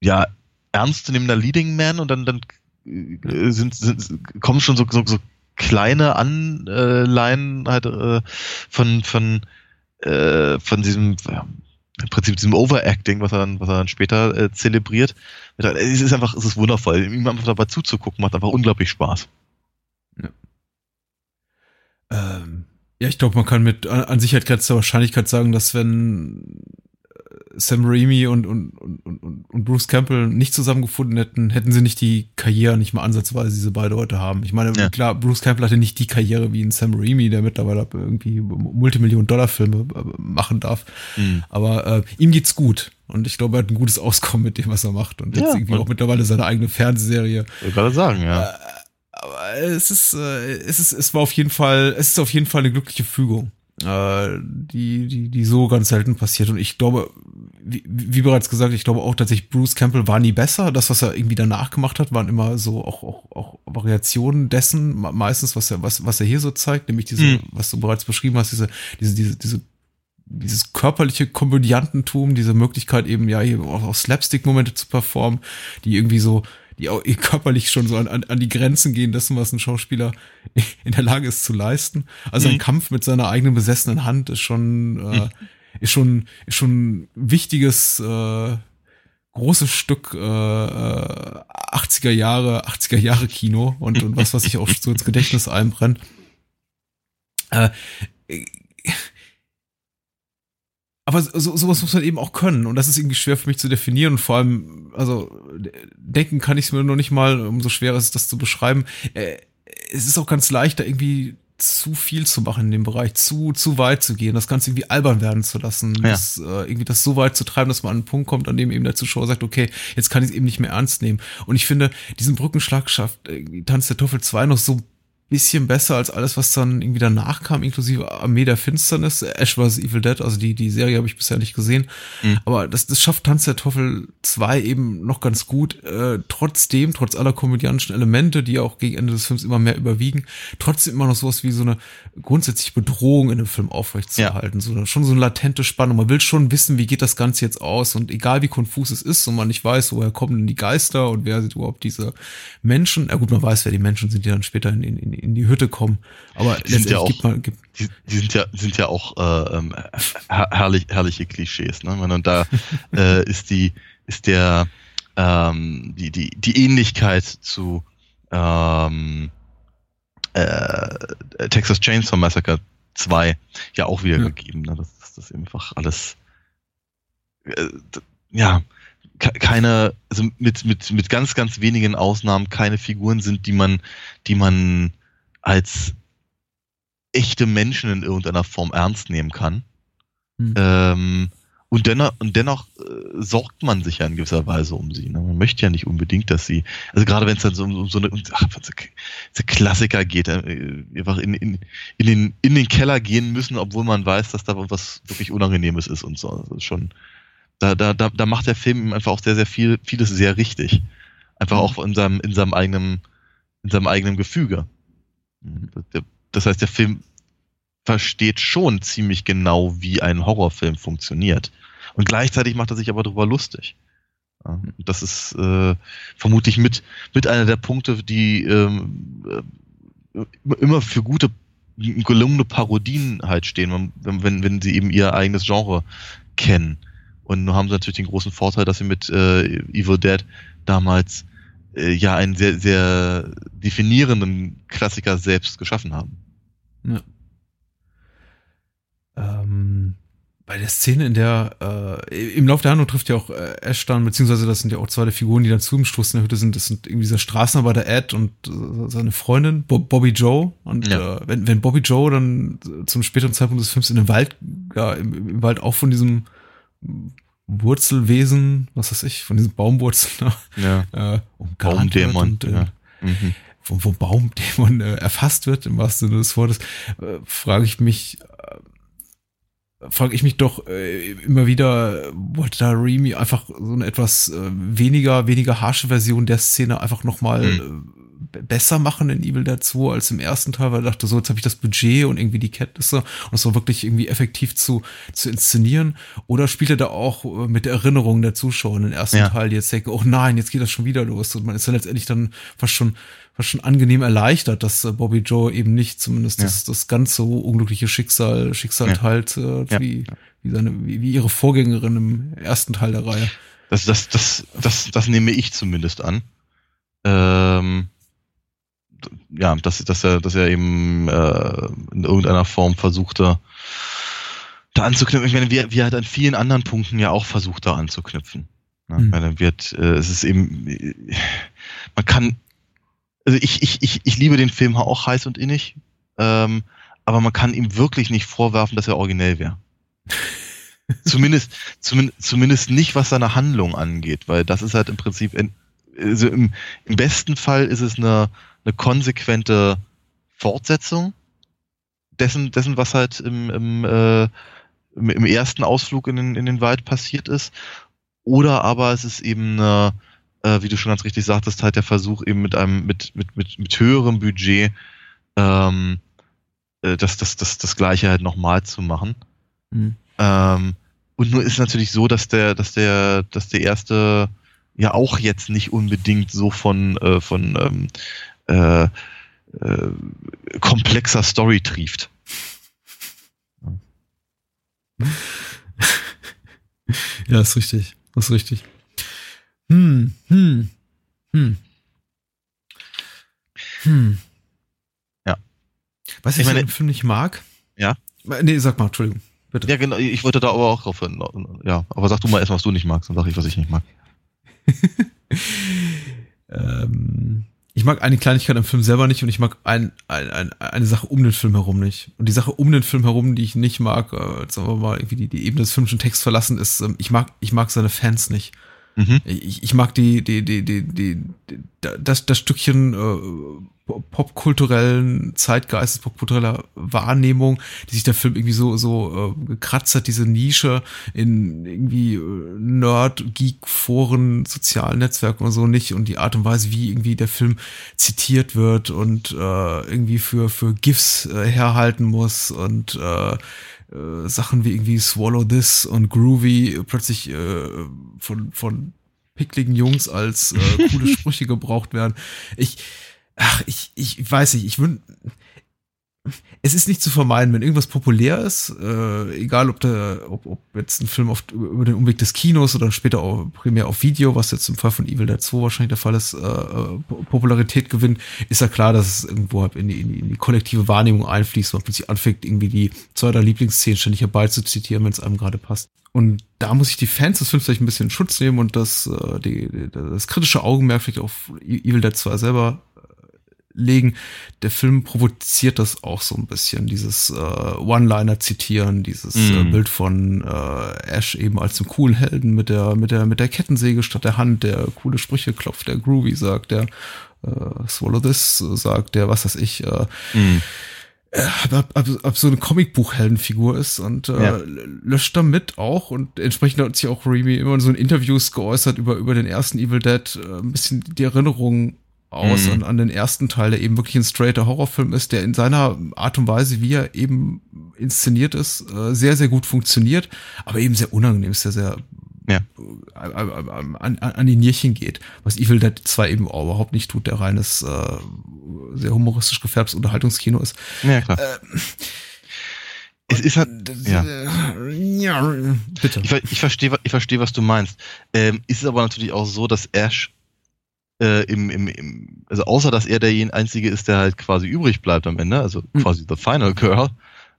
ja, ernstzunehmender Leading Man und dann, dann äh, sind, sind, kommen schon so, so, so kleine Anleihen halt äh, von, von, äh, von diesem, im Prinzip diesem Overacting, was er dann, was er dann später äh, zelebriert. Es ist einfach, es ist wundervoll. Ihm einfach dabei zuzugucken, macht einfach unglaublich Spaß. Ja, ähm, ja ich glaube, man kann mit an, Sicherheit grenzender Wahrscheinlichkeit sagen, dass wenn Sam Raimi und, und, und, und, Bruce Campbell nicht zusammengefunden hätten, hätten sie nicht die Karriere nicht mal ansatzweise diese beide heute haben. Ich meine, ja. klar, Bruce Campbell hatte nicht die Karriere wie ein Sam Raimi, der mittlerweile irgendwie Multimillion-Dollar-Filme äh, machen darf. Mhm. Aber äh, ihm geht's gut. Und ich glaube, er hat ein gutes Auskommen mit dem, was er macht. Und jetzt ja, irgendwie auch mittlerweile seine eigene Fernsehserie. Ich gerade sagen, ja. Äh, aber es ist, äh, es ist, es war auf jeden Fall, es ist auf jeden Fall eine glückliche Fügung äh, die, die, die so ganz selten passiert. Und ich glaube, wie, wie bereits gesagt, ich glaube auch tatsächlich, Bruce Campbell war nie besser. Das, was er irgendwie danach gemacht hat, waren immer so auch, auch, auch Variationen dessen, meistens, was er, was, was er hier so zeigt, nämlich diese, mhm. was du bereits beschrieben hast, diese, diese, diese, diese dieses körperliche Komödiantentum, diese Möglichkeit eben ja hier auch, auch Slapstick-Momente zu performen, die irgendwie so die auch körperlich schon so an, an die Grenzen gehen dessen, was ein Schauspieler in der Lage ist zu leisten. Also mhm. ein Kampf mit seiner eigenen besessenen Hand ist schon, äh, mhm. ist schon, ist schon ein wichtiges, äh, großes Stück äh, 80er äh, Jahre, 80er Jahre Kino und, und was, was sich auch so ins Gedächtnis einbrennt. Äh, aber so, sowas muss man eben auch können und das ist irgendwie schwer für mich zu definieren und vor allem, also denken kann ich es mir noch nicht mal, umso schwerer ist es, das zu beschreiben. Äh, es ist auch ganz leicht, da irgendwie zu viel zu machen in dem Bereich, zu, zu weit zu gehen, das Ganze irgendwie albern werden zu lassen, ja. das, äh, irgendwie das so weit zu treiben, dass man an einen Punkt kommt, an dem eben der Zuschauer sagt, okay, jetzt kann ich es eben nicht mehr ernst nehmen. Und ich finde, diesen Brückenschlag schafft äh, Tanz der Teufel 2 noch so bisschen besser als alles, was dann irgendwie danach kam, inklusive Armee der Finsternis. Ash vs. Evil Dead, also die, die Serie habe ich bisher nicht gesehen. Mhm. Aber das, das schafft Tanz der Teufel 2 eben noch ganz gut. Äh, trotzdem, trotz aller komödianischen Elemente, die auch gegen Ende des Films immer mehr überwiegen, trotzdem immer noch sowas wie so eine grundsätzliche Bedrohung in dem Film aufrechtzuerhalten. Ja. So, schon so eine latente Spannung. Man will schon wissen, wie geht das Ganze jetzt aus. Und egal wie konfus es ist und man nicht weiß, woher kommen denn die Geister und wer sind überhaupt diese Menschen. Ja gut, man weiß, wer die Menschen sind, die dann später in, in, in die Hütte kommen. Aber die sind ja auch, man, gibt, die, die, sind ja sind ja auch äh, ähm, herrlich, herrliche Klischees. Ne? Und da (laughs) äh, ist die ist der ähm, die die die Ähnlichkeit zu ähm, äh, Texas Chainsaw Massacre 2 ja auch wieder ja. gegeben. Ne? Das, das ist einfach alles äh, ja keine, also mit, mit, mit ganz, ganz wenigen Ausnahmen keine Figuren sind, die man, die man als echte Menschen in irgendeiner Form ernst nehmen kann. Hm. Ähm, und dennoch, und dennoch äh, sorgt man sich ja in gewisser Weise um sie. Ne? Man möchte ja nicht unbedingt, dass sie, also gerade wenn es dann so um, um so eine um, ach, so Klassiker geht, äh, einfach in, in, in, den, in den Keller gehen müssen, obwohl man weiß, dass da was wirklich Unangenehmes ist und so. Das ist schon, da, da, da, da macht der Film einfach auch sehr, sehr viel, vieles sehr richtig. Einfach auch in seinem, in seinem eigenen, in seinem eigenen Gefüge. Das heißt, der Film versteht schon ziemlich genau, wie ein Horrorfilm funktioniert. Und gleichzeitig macht er sich aber darüber lustig. Das ist äh, vermutlich mit, mit einer der Punkte, die ähm, äh, immer für gute, gelungene Parodien halt stehen, wenn, wenn, wenn sie eben ihr eigenes Genre kennen. Und nun haben sie natürlich den großen Vorteil, dass sie mit äh, Evil Dead damals äh, ja einen sehr, sehr definierenden Klassiker selbst geschaffen haben. Ja. Ähm, bei der Szene, in der äh, im Laufe der Handlung trifft ja auch äh, Ash dann, beziehungsweise das sind ja auch zwei der Figuren, die dann zu ihm stoßen in der Hütte sind. Das sind irgendwie dieser Straßenarbeiter Ed und äh, seine Freundin Bob, Bobby Joe. Und ja. äh, wenn, wenn Bobby Joe dann zum späteren Zeitpunkt des Films in den Wald, ja, im, im Wald auch von diesem Wurzelwesen, was weiß ich, von diesen Baumwurzeln ja. äh, Baumdämon, und, äh, ja. mhm. wo, wo Baumdämon äh, erfasst wird, im wahrsten Sinne des Wortes, äh, frage ich mich, äh, frage ich mich doch äh, immer wieder, wollte da Remy einfach so eine etwas äh, weniger, weniger harsche Version der Szene einfach nochmal mhm. Besser machen in Evil Dead 2 als im ersten Teil, weil ich dachte, so, jetzt habe ich das Budget und irgendwie die Kenntnisse und es war wirklich irgendwie effektiv zu, zu inszenieren. Oder spielt er da auch äh, mit der Erinnerung der Zuschauer in den ersten ja. Teil, die jetzt denken, oh nein, jetzt geht das schon wieder los. Und man ist dann letztendlich dann fast schon, fast schon angenehm erleichtert, dass äh, Bobby Joe eben nicht zumindest ja. das, das ganz so unglückliche Schicksal, Schicksal ja. teilt, äh, wie, wie, seine, wie, wie ihre Vorgängerin im ersten Teil der Reihe. Das, das, das, das, das nehme ich zumindest an. Ähm, ja, dass, dass er, dass er eben äh, in irgendeiner Form versuchte, da anzuknüpfen. Ich meine, wie, er halt an vielen anderen Punkten ja auch versucht, da anzuknüpfen. Ne? Mhm. Meine, wird, äh, es ist eben, man kann, also ich, ich, ich, ich liebe den Film auch heiß und innig, ähm, aber man kann ihm wirklich nicht vorwerfen, dass er originell wäre. (laughs) zumindest, zumindest, zumindest nicht, was seine Handlung angeht, weil das ist halt im Prinzip, in, also im, im besten Fall ist es eine, eine konsequente Fortsetzung dessen, dessen was halt im, im, äh, im, im, ersten Ausflug in den, in den Wald passiert ist. Oder aber es ist eben eine, äh, wie du schon ganz richtig sagtest, halt der Versuch eben mit einem, mit, mit, mit, mit höherem Budget ähm, äh, das, das, das, das Gleiche halt nochmal zu machen. Mhm. Ähm, und nur ist natürlich so, dass der, dass der, dass der erste ja auch jetzt nicht unbedingt so von, äh, von ähm, äh, äh, komplexer Story trieft. (laughs) Ja, ist richtig. Das ist richtig. Hm, hm, hm. Hm. Ja. Was ich, ich meine, im Film nicht mag? Ja. Nee, sag mal, Entschuldigung. bitte. Ja, genau, ich wollte da aber auch drauf hin. Ja, aber sag du mal erst, was du nicht magst, dann sag ich, was ich nicht mag. (laughs) ähm, ich mag eine Kleinigkeit im Film selber nicht und ich mag ein, ein, ein, eine Sache um den Film herum nicht. Und die Sache um den Film herum, die ich nicht mag, äh, sagen wir mal, irgendwie die, die Ebene des filmischen Texts verlassen, ist, ähm, ich mag, ich mag seine Fans nicht. Mhm. Ich, ich mag die, die, die, die, die, das, das Stückchen äh, popkulturellen Zeitgeistes, popkultureller Wahrnehmung, die sich der Film irgendwie so, so äh, gekratzt hat, diese Nische in irgendwie äh, Nerd, Geek, Foren, sozialen Netzwerken und so nicht und die Art und Weise, wie irgendwie der Film zitiert wird und äh, irgendwie für, für GIFs äh, herhalten muss und äh, äh, Sachen wie irgendwie Swallow This und Groovy plötzlich äh, von, von pickligen Jungs als äh, coole (laughs) Sprüche gebraucht werden. Ich, ach, ich, ich weiß nicht, ich wünsche, es ist nicht zu vermeiden, wenn irgendwas populär ist, äh, egal ob, der, ob, ob jetzt ein Film auf, über den Umweg des Kinos oder später auch primär auf Video, was jetzt im Fall von Evil Dead 2 wahrscheinlich der Fall ist, äh, äh Popularität gewinnt, ist ja klar, dass es irgendwo halt in die, in die, in die kollektive Wahrnehmung einfließt und plötzlich anfängt, irgendwie die zwei der Lieblingsszenen ständig herbeizuzitieren, wenn es einem gerade passt. Und da muss ich die Fans des Films vielleicht ein bisschen in Schutz nehmen und das, äh, die, das kritische Augenmerk vielleicht auf Evil Dead 2 selber legen. Der Film provoziert das auch so ein bisschen, dieses äh, One-Liner zitieren, dieses mm. äh, mhm. Bild von äh, Ash eben als dem coolen Helden mit der mit der mit der Kettensäge statt der Hand, der coole Sprüche klopft, der Groovy sagt, der äh, Swallow this sagt, der was weiß ich. Äh, mm. Ab, ab, ab so eine Comicbuch-Heldenfigur ist und äh, ja. löscht damit auch und entsprechend hat sich auch Remy immer so in Interviews geäußert über über den ersten Evil Dead äh, ein bisschen die Erinnerungen aus mhm. und an den ersten Teil, der eben wirklich ein straighter Horrorfilm ist, der in seiner Art und Weise, wie er eben inszeniert ist, äh, sehr, sehr gut funktioniert, aber eben sehr unangenehm ist, sehr, sehr ja. an, an, an die Nierchen geht, was Evil Dead 2 eben auch überhaupt nicht tut, der reines, äh, sehr humoristisch gefärbtes Unterhaltungskino ist. Ja, klar. Äh, es ist halt, ja. ja bitte. Ich, ich verstehe, ich verstehe, was du meinst. Ähm, ist es aber natürlich auch so, dass Ash äh, im, im, im, also außer dass er der einzige ist, der halt quasi übrig bleibt am Ende, also mhm. quasi The Final Girl,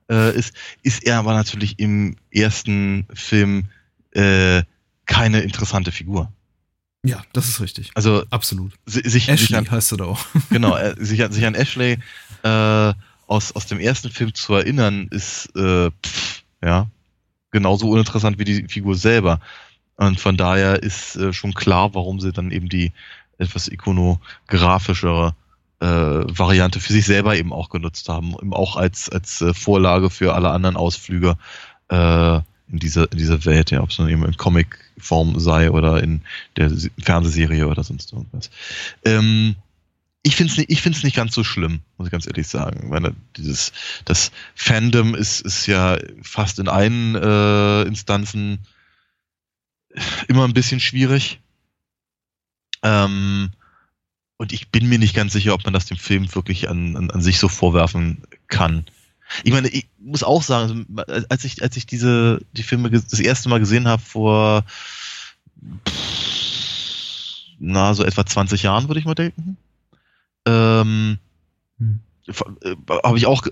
äh, ist, ist er aber natürlich im ersten Film äh, keine interessante Figur. Ja, das ist richtig. Also absolut. Sich, Ashley sich an, heißt er da auch. (laughs) Genau, äh, sich, an, sich an Ashley äh, aus, aus dem ersten Film zu erinnern, ist äh, pff, ja genauso uninteressant wie die Figur selber. Und von daher ist äh, schon klar, warum sie dann eben die etwas ikonografischere äh, Variante für sich selber eben auch genutzt haben, eben auch als, als äh, Vorlage für alle anderen Ausflüge äh, in diese, in diese Welt, ja, ob es nun eben in Comicform sei oder in der Fernsehserie oder sonst irgendwas. Ähm, ich finde es nicht, ich find's nicht ganz so schlimm, muss ich ganz ehrlich sagen. Weil dieses, das Fandom ist, ist ja fast in allen äh, Instanzen immer ein bisschen schwierig. Ähm, und ich bin mir nicht ganz sicher, ob man das dem Film wirklich an, an, an sich so vorwerfen kann. Ich meine, ich muss auch sagen, also, als ich, als ich diese, die Filme das erste Mal gesehen habe vor, na, so etwa 20 Jahren, würde ich mal denken, ähm, hm. Äh, habe ich auch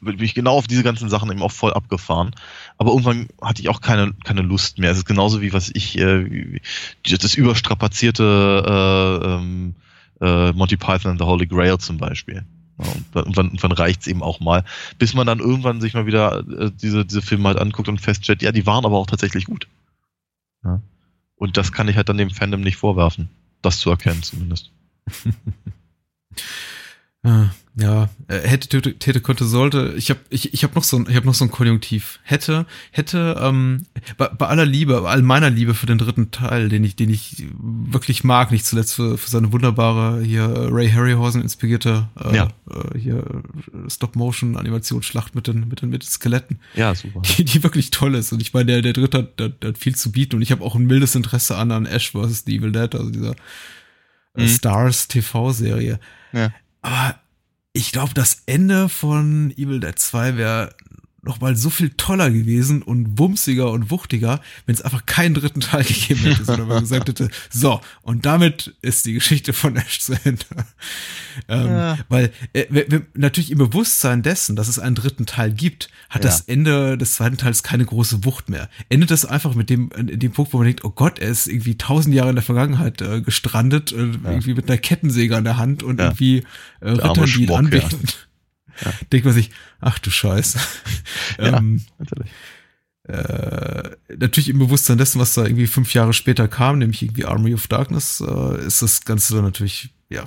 bin ich genau auf diese ganzen Sachen eben auch voll abgefahren. Aber irgendwann hatte ich auch keine keine Lust mehr. Es ist genauso wie was ich äh, das überstrapazierte äh, ähm, äh, Monty Python and the Holy Grail zum Beispiel. Ja, und dann, irgendwann reicht es eben auch mal, bis man dann irgendwann sich mal wieder äh, diese, diese Filme halt anguckt und feststellt, ja, die waren aber auch tatsächlich gut. Ja. Und das kann ich halt dann dem Fandom nicht vorwerfen, das zu erkennen zumindest. (laughs) Ja, äh, hätte, täte, konnte, sollte. Ich habe ich, ich hab noch so ein, ich habe noch so ein Konjunktiv. Hätte, hätte, ähm, bei, bei aller Liebe, bei all meiner Liebe für den dritten Teil, den ich, den ich wirklich mag, nicht zuletzt für, für seine wunderbare hier Ray Harryhausen inspirierte äh, ja. äh, hier Stop-Motion-Animationsschlacht mit den, mit den mit den Skeletten. Ja, super. Die, die wirklich toll ist. Und ich meine, der, der dritte hat, der, der hat viel zu bieten und ich habe auch ein mildes Interesse an, an Ash vs. The Evil Dead, also dieser äh, mhm. Stars TV-Serie. Ja aber ich glaube, das Ende von Evil Dead 2 wäre noch mal so viel toller gewesen und wumsiger und wuchtiger, wenn es einfach keinen dritten Teil gegeben hätte, sondern man gesagt hätte, (laughs) so, und damit ist die Geschichte von Ash zu Ende. (laughs) ähm, ja. Weil äh, natürlich im Bewusstsein dessen, dass es einen dritten Teil gibt, hat ja. das Ende des zweiten Teils keine große Wucht mehr. Endet das einfach mit dem, in dem Punkt, wo man denkt, oh Gott, er ist irgendwie tausend Jahre in der Vergangenheit äh, gestrandet, äh, ja. irgendwie mit einer Kettensäge an der Hand und irgendwie äh, Rittern, die ihn anbeten ja. denkt man sich, ach du Scheiße. (laughs) ja, ähm, natürlich. Äh, natürlich im Bewusstsein dessen, was da irgendwie fünf Jahre später kam, nämlich irgendwie Army of Darkness, äh, ist das Ganze dann natürlich, ja.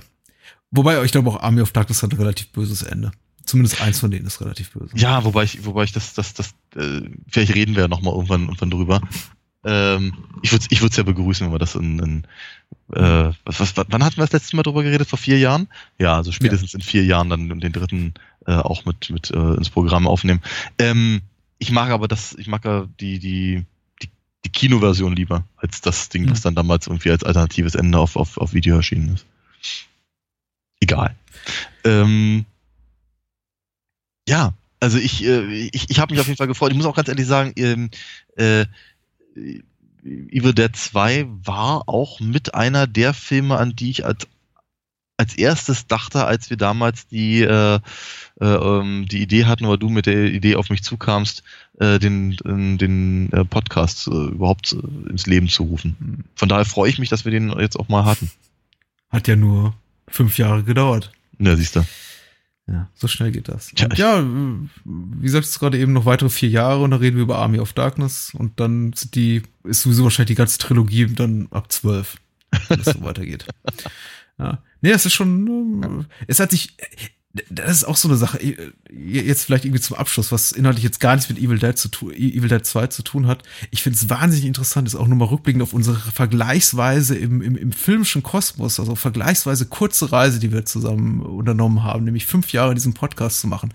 Wobei, ich glaube auch Army of Darkness hat ein relativ böses Ende. Zumindest eins von denen ist relativ böse. Ja, wobei ich, wobei ich das, das, das, äh, vielleicht reden wir ja nochmal irgendwann, irgendwann drüber. Ähm, ich würde ich würde es ja begrüßen, wenn wir das in, in äh, was, was, wann hatten wir das letzte Mal drüber geredet? Vor vier Jahren? Ja, also spätestens ja. in vier Jahren dann den dritten äh, auch mit, mit äh, ins Programm aufnehmen. Ähm, ich mag aber das, ich mag ja die, die, die, die Kinoversion lieber, als das Ding, was mhm. dann damals irgendwie als alternatives Ende auf, auf, auf Video erschienen ist. Egal. Ähm, ja, also ich, äh, ich, ich habe mich auf jeden Fall gefreut. Ich muss auch ganz ehrlich sagen, ähm, äh, Evil Dead 2 war auch mit einer der Filme, an die ich als, als erstes dachte, als wir damals die, äh, äh, ähm, die Idee hatten, oder du mit der Idee auf mich zukamst, äh, den, den äh, Podcast äh, überhaupt äh, ins Leben zu rufen. Von daher freue ich mich, dass wir den jetzt auch mal hatten. Hat ja nur fünf Jahre gedauert. Ja, siehst du. Ja, so schnell geht das. Ja, ja wie sagst du gerade eben, noch weitere vier Jahre und dann reden wir über Army of Darkness und dann sind die, ist sowieso wahrscheinlich die ganze Trilogie dann ab zwölf, wenn es so (laughs) weitergeht. Ja. Nee, es ist schon, es hat sich, das ist auch so eine Sache, jetzt vielleicht irgendwie zum Abschluss, was inhaltlich jetzt gar nichts mit Evil Dead zu tun, Evil Dead 2 zu tun hat. Ich finde es wahnsinnig interessant, ist auch nur mal rückblickend auf unsere vergleichsweise im, im, im filmischen Kosmos, also vergleichsweise kurze Reise, die wir zusammen unternommen haben, nämlich fünf Jahre diesen Podcast zu machen.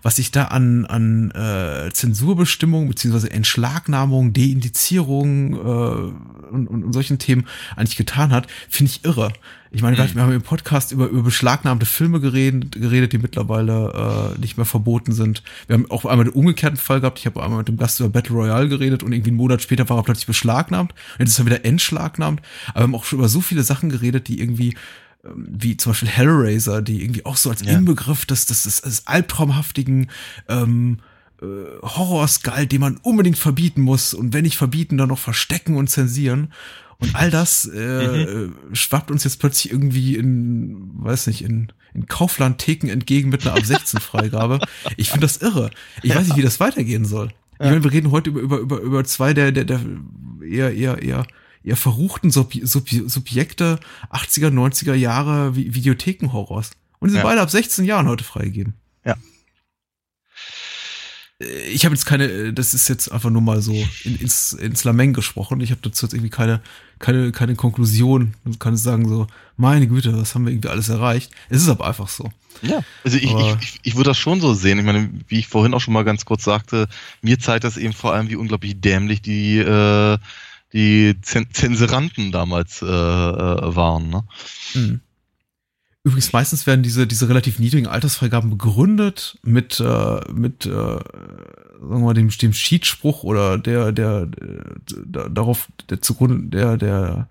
Was sich da an, an äh, Zensurbestimmungen beziehungsweise Entschlagnahmung, Deindizierung äh, und, und, und solchen Themen eigentlich getan hat, finde ich irre. Ich meine, mhm. wir haben im Podcast über, über beschlagnahmte Filme geredet, geredet, die mittlerweile äh, nicht mehr verboten sind. Wir haben auch einmal den umgekehrten Fall gehabt. Ich habe einmal mit dem Gast über Battle Royale geredet und irgendwie einen Monat später war er plötzlich beschlagnahmt. Und jetzt ist er wieder entschlagnahmt. Aber wir haben auch schon über so viele Sachen geredet, die irgendwie ähm, wie zum Beispiel Hellraiser, die irgendwie auch so als ja. Inbegriff des, des, des, des albtraumhaftigen ähm, äh, Horrors galt, den man unbedingt verbieten muss und wenn nicht verbieten, dann noch verstecken und zensieren. Und all das äh, mhm. schwappt uns jetzt plötzlich irgendwie in, weiß nicht, in, in Kaufland-Theken entgegen mit einer ab 16 Freigabe. (laughs) Ich finde das irre. Ich ja. weiß nicht, wie das weitergehen soll. Ich meine, wir reden heute über, über, über, über zwei der, der, der eher, eher, eher, eher verruchten Sub Sub Subjekte 80er, 90er Jahre Videothekenhorrors. Und die sind ja. beide ab 16 Jahren heute freigegeben. Ja ich habe jetzt keine, das ist jetzt einfach nur mal so in, ins, ins Lameng gesprochen. Ich habe dazu jetzt irgendwie keine, keine, keine Konklusion. Du kannst sagen so, meine Güte, was haben wir irgendwie alles erreicht? Es ist aber einfach so. Ja, also ich, ich, ich, ich würde das schon so sehen. Ich meine, wie ich vorhin auch schon mal ganz kurz sagte, mir zeigt das eben vor allem, wie unglaublich dämlich die, äh, die Zensuranten damals äh, äh, waren. Ne? Mhm. Übrigens meistens werden diese diese relativ niedrigen Altersfreigaben begründet mit äh, mit äh, sagen wir mal dem dem Schiedsspruch oder der der, der darauf der zugrunde der der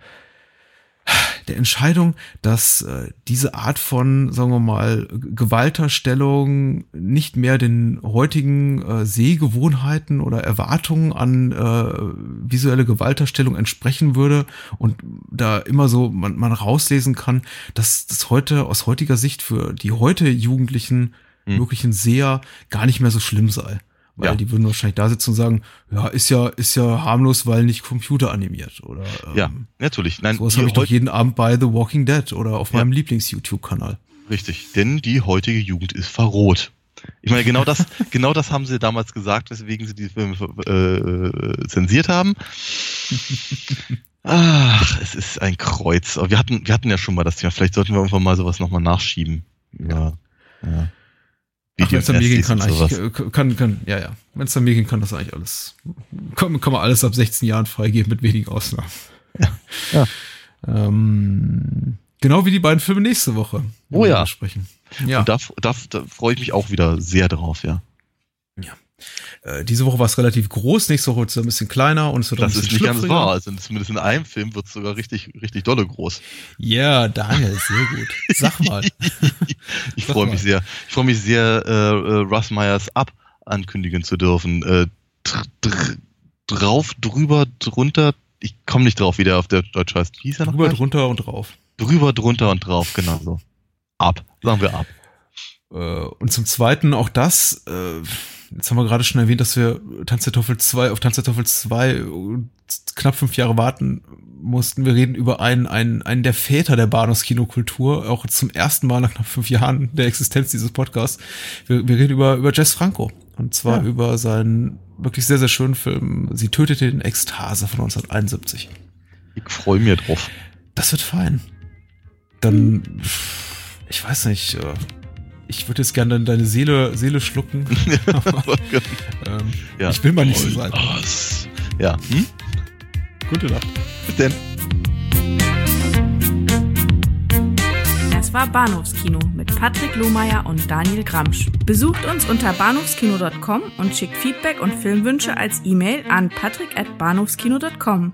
der Entscheidung, dass äh, diese Art von, sagen wir mal, Gewalterstellung nicht mehr den heutigen äh, Sehgewohnheiten oder Erwartungen an äh, visuelle Gewalterstellung entsprechen würde und da immer so man, man rauslesen kann, dass das heute aus heutiger Sicht für die heute Jugendlichen hm. möglichen Seher gar nicht mehr so schlimm sei. Weil ja. die würden wahrscheinlich da sitzen und sagen, ja, ist ja, ist ja harmlos, weil nicht computeranimiert oder ähm, Ja, natürlich. Nein, sowas habe ich doch jeden Abend bei The Walking Dead oder auf ja. meinem Lieblings-YouTube-Kanal. Richtig, denn die heutige Jugend ist verroht. Ich meine, genau das, (laughs) genau das haben sie damals gesagt, weswegen sie die Filme äh, zensiert haben. Ach, es ist ein Kreuz. Wir hatten, wir hatten ja schon mal das Thema. Vielleicht sollten wir irgendwann mal sowas nochmal nachschieben. Ja. ja. Wenn es mir gehen kann, eigentlich, kann, kann, ja, ja. Wenn es dann mir gehen kann, das eigentlich alles, kann, kann man alles ab 16 Jahren freigeben, mit wenigen Ausnahmen. Ja. ja. Ähm, genau wie die beiden Filme nächste Woche. Oh ja. Sprechen. Ja. Und da, da, da freue ich mich auch wieder sehr drauf, ja. Äh, diese Woche war es relativ groß, nächste Woche wird es ein bisschen kleiner und es wird das ein bisschen ist nicht ganz wahr. Also zumindest in einem Film wird es sogar richtig, richtig dolle groß. Ja, yeah, Daniel, sehr gut. Sag mal. (laughs) ich freue mich sehr. Ich freue mich sehr, äh, äh, Russ Meyers Ab ankündigen zu dürfen. Äh, drauf, drüber, drunter. Ich komme nicht drauf, wie der auf der Deutsch heißt. Wie hieß er noch? Drüber, drunter und drauf. Drüber, drunter und drauf, genau so. Ab. Sagen wir ab. Äh, und zum Zweiten auch das, äh, jetzt haben wir gerade schon erwähnt, dass wir Tanz der Teufel 2 auf Tanz der Teufel 2 knapp fünf Jahre warten mussten. Wir reden über einen, einen, einen der Väter der Bahnhofskinokultur, auch zum ersten Mal nach knapp fünf Jahren der Existenz dieses Podcasts. Wir, wir reden über, über Jess Franco. Und zwar ja. über seinen wirklich sehr, sehr schönen Film Sie tötete den Ekstase von 1971. Ich freue mich drauf. Das wird fein. Dann, ich weiß nicht, äh, ich würde jetzt gerne deine Seele, Seele schlucken. aber, (laughs) ähm, ja. Ich will mal nicht so sein. Ja. Hm? Gute Nacht. Bis denn. Das war Bahnhofskino mit Patrick Lohmeier und Daniel Gramsch. Besucht uns unter bahnhofskino.com und schickt Feedback und Filmwünsche als E-Mail an patrick@bahnhofskino.com.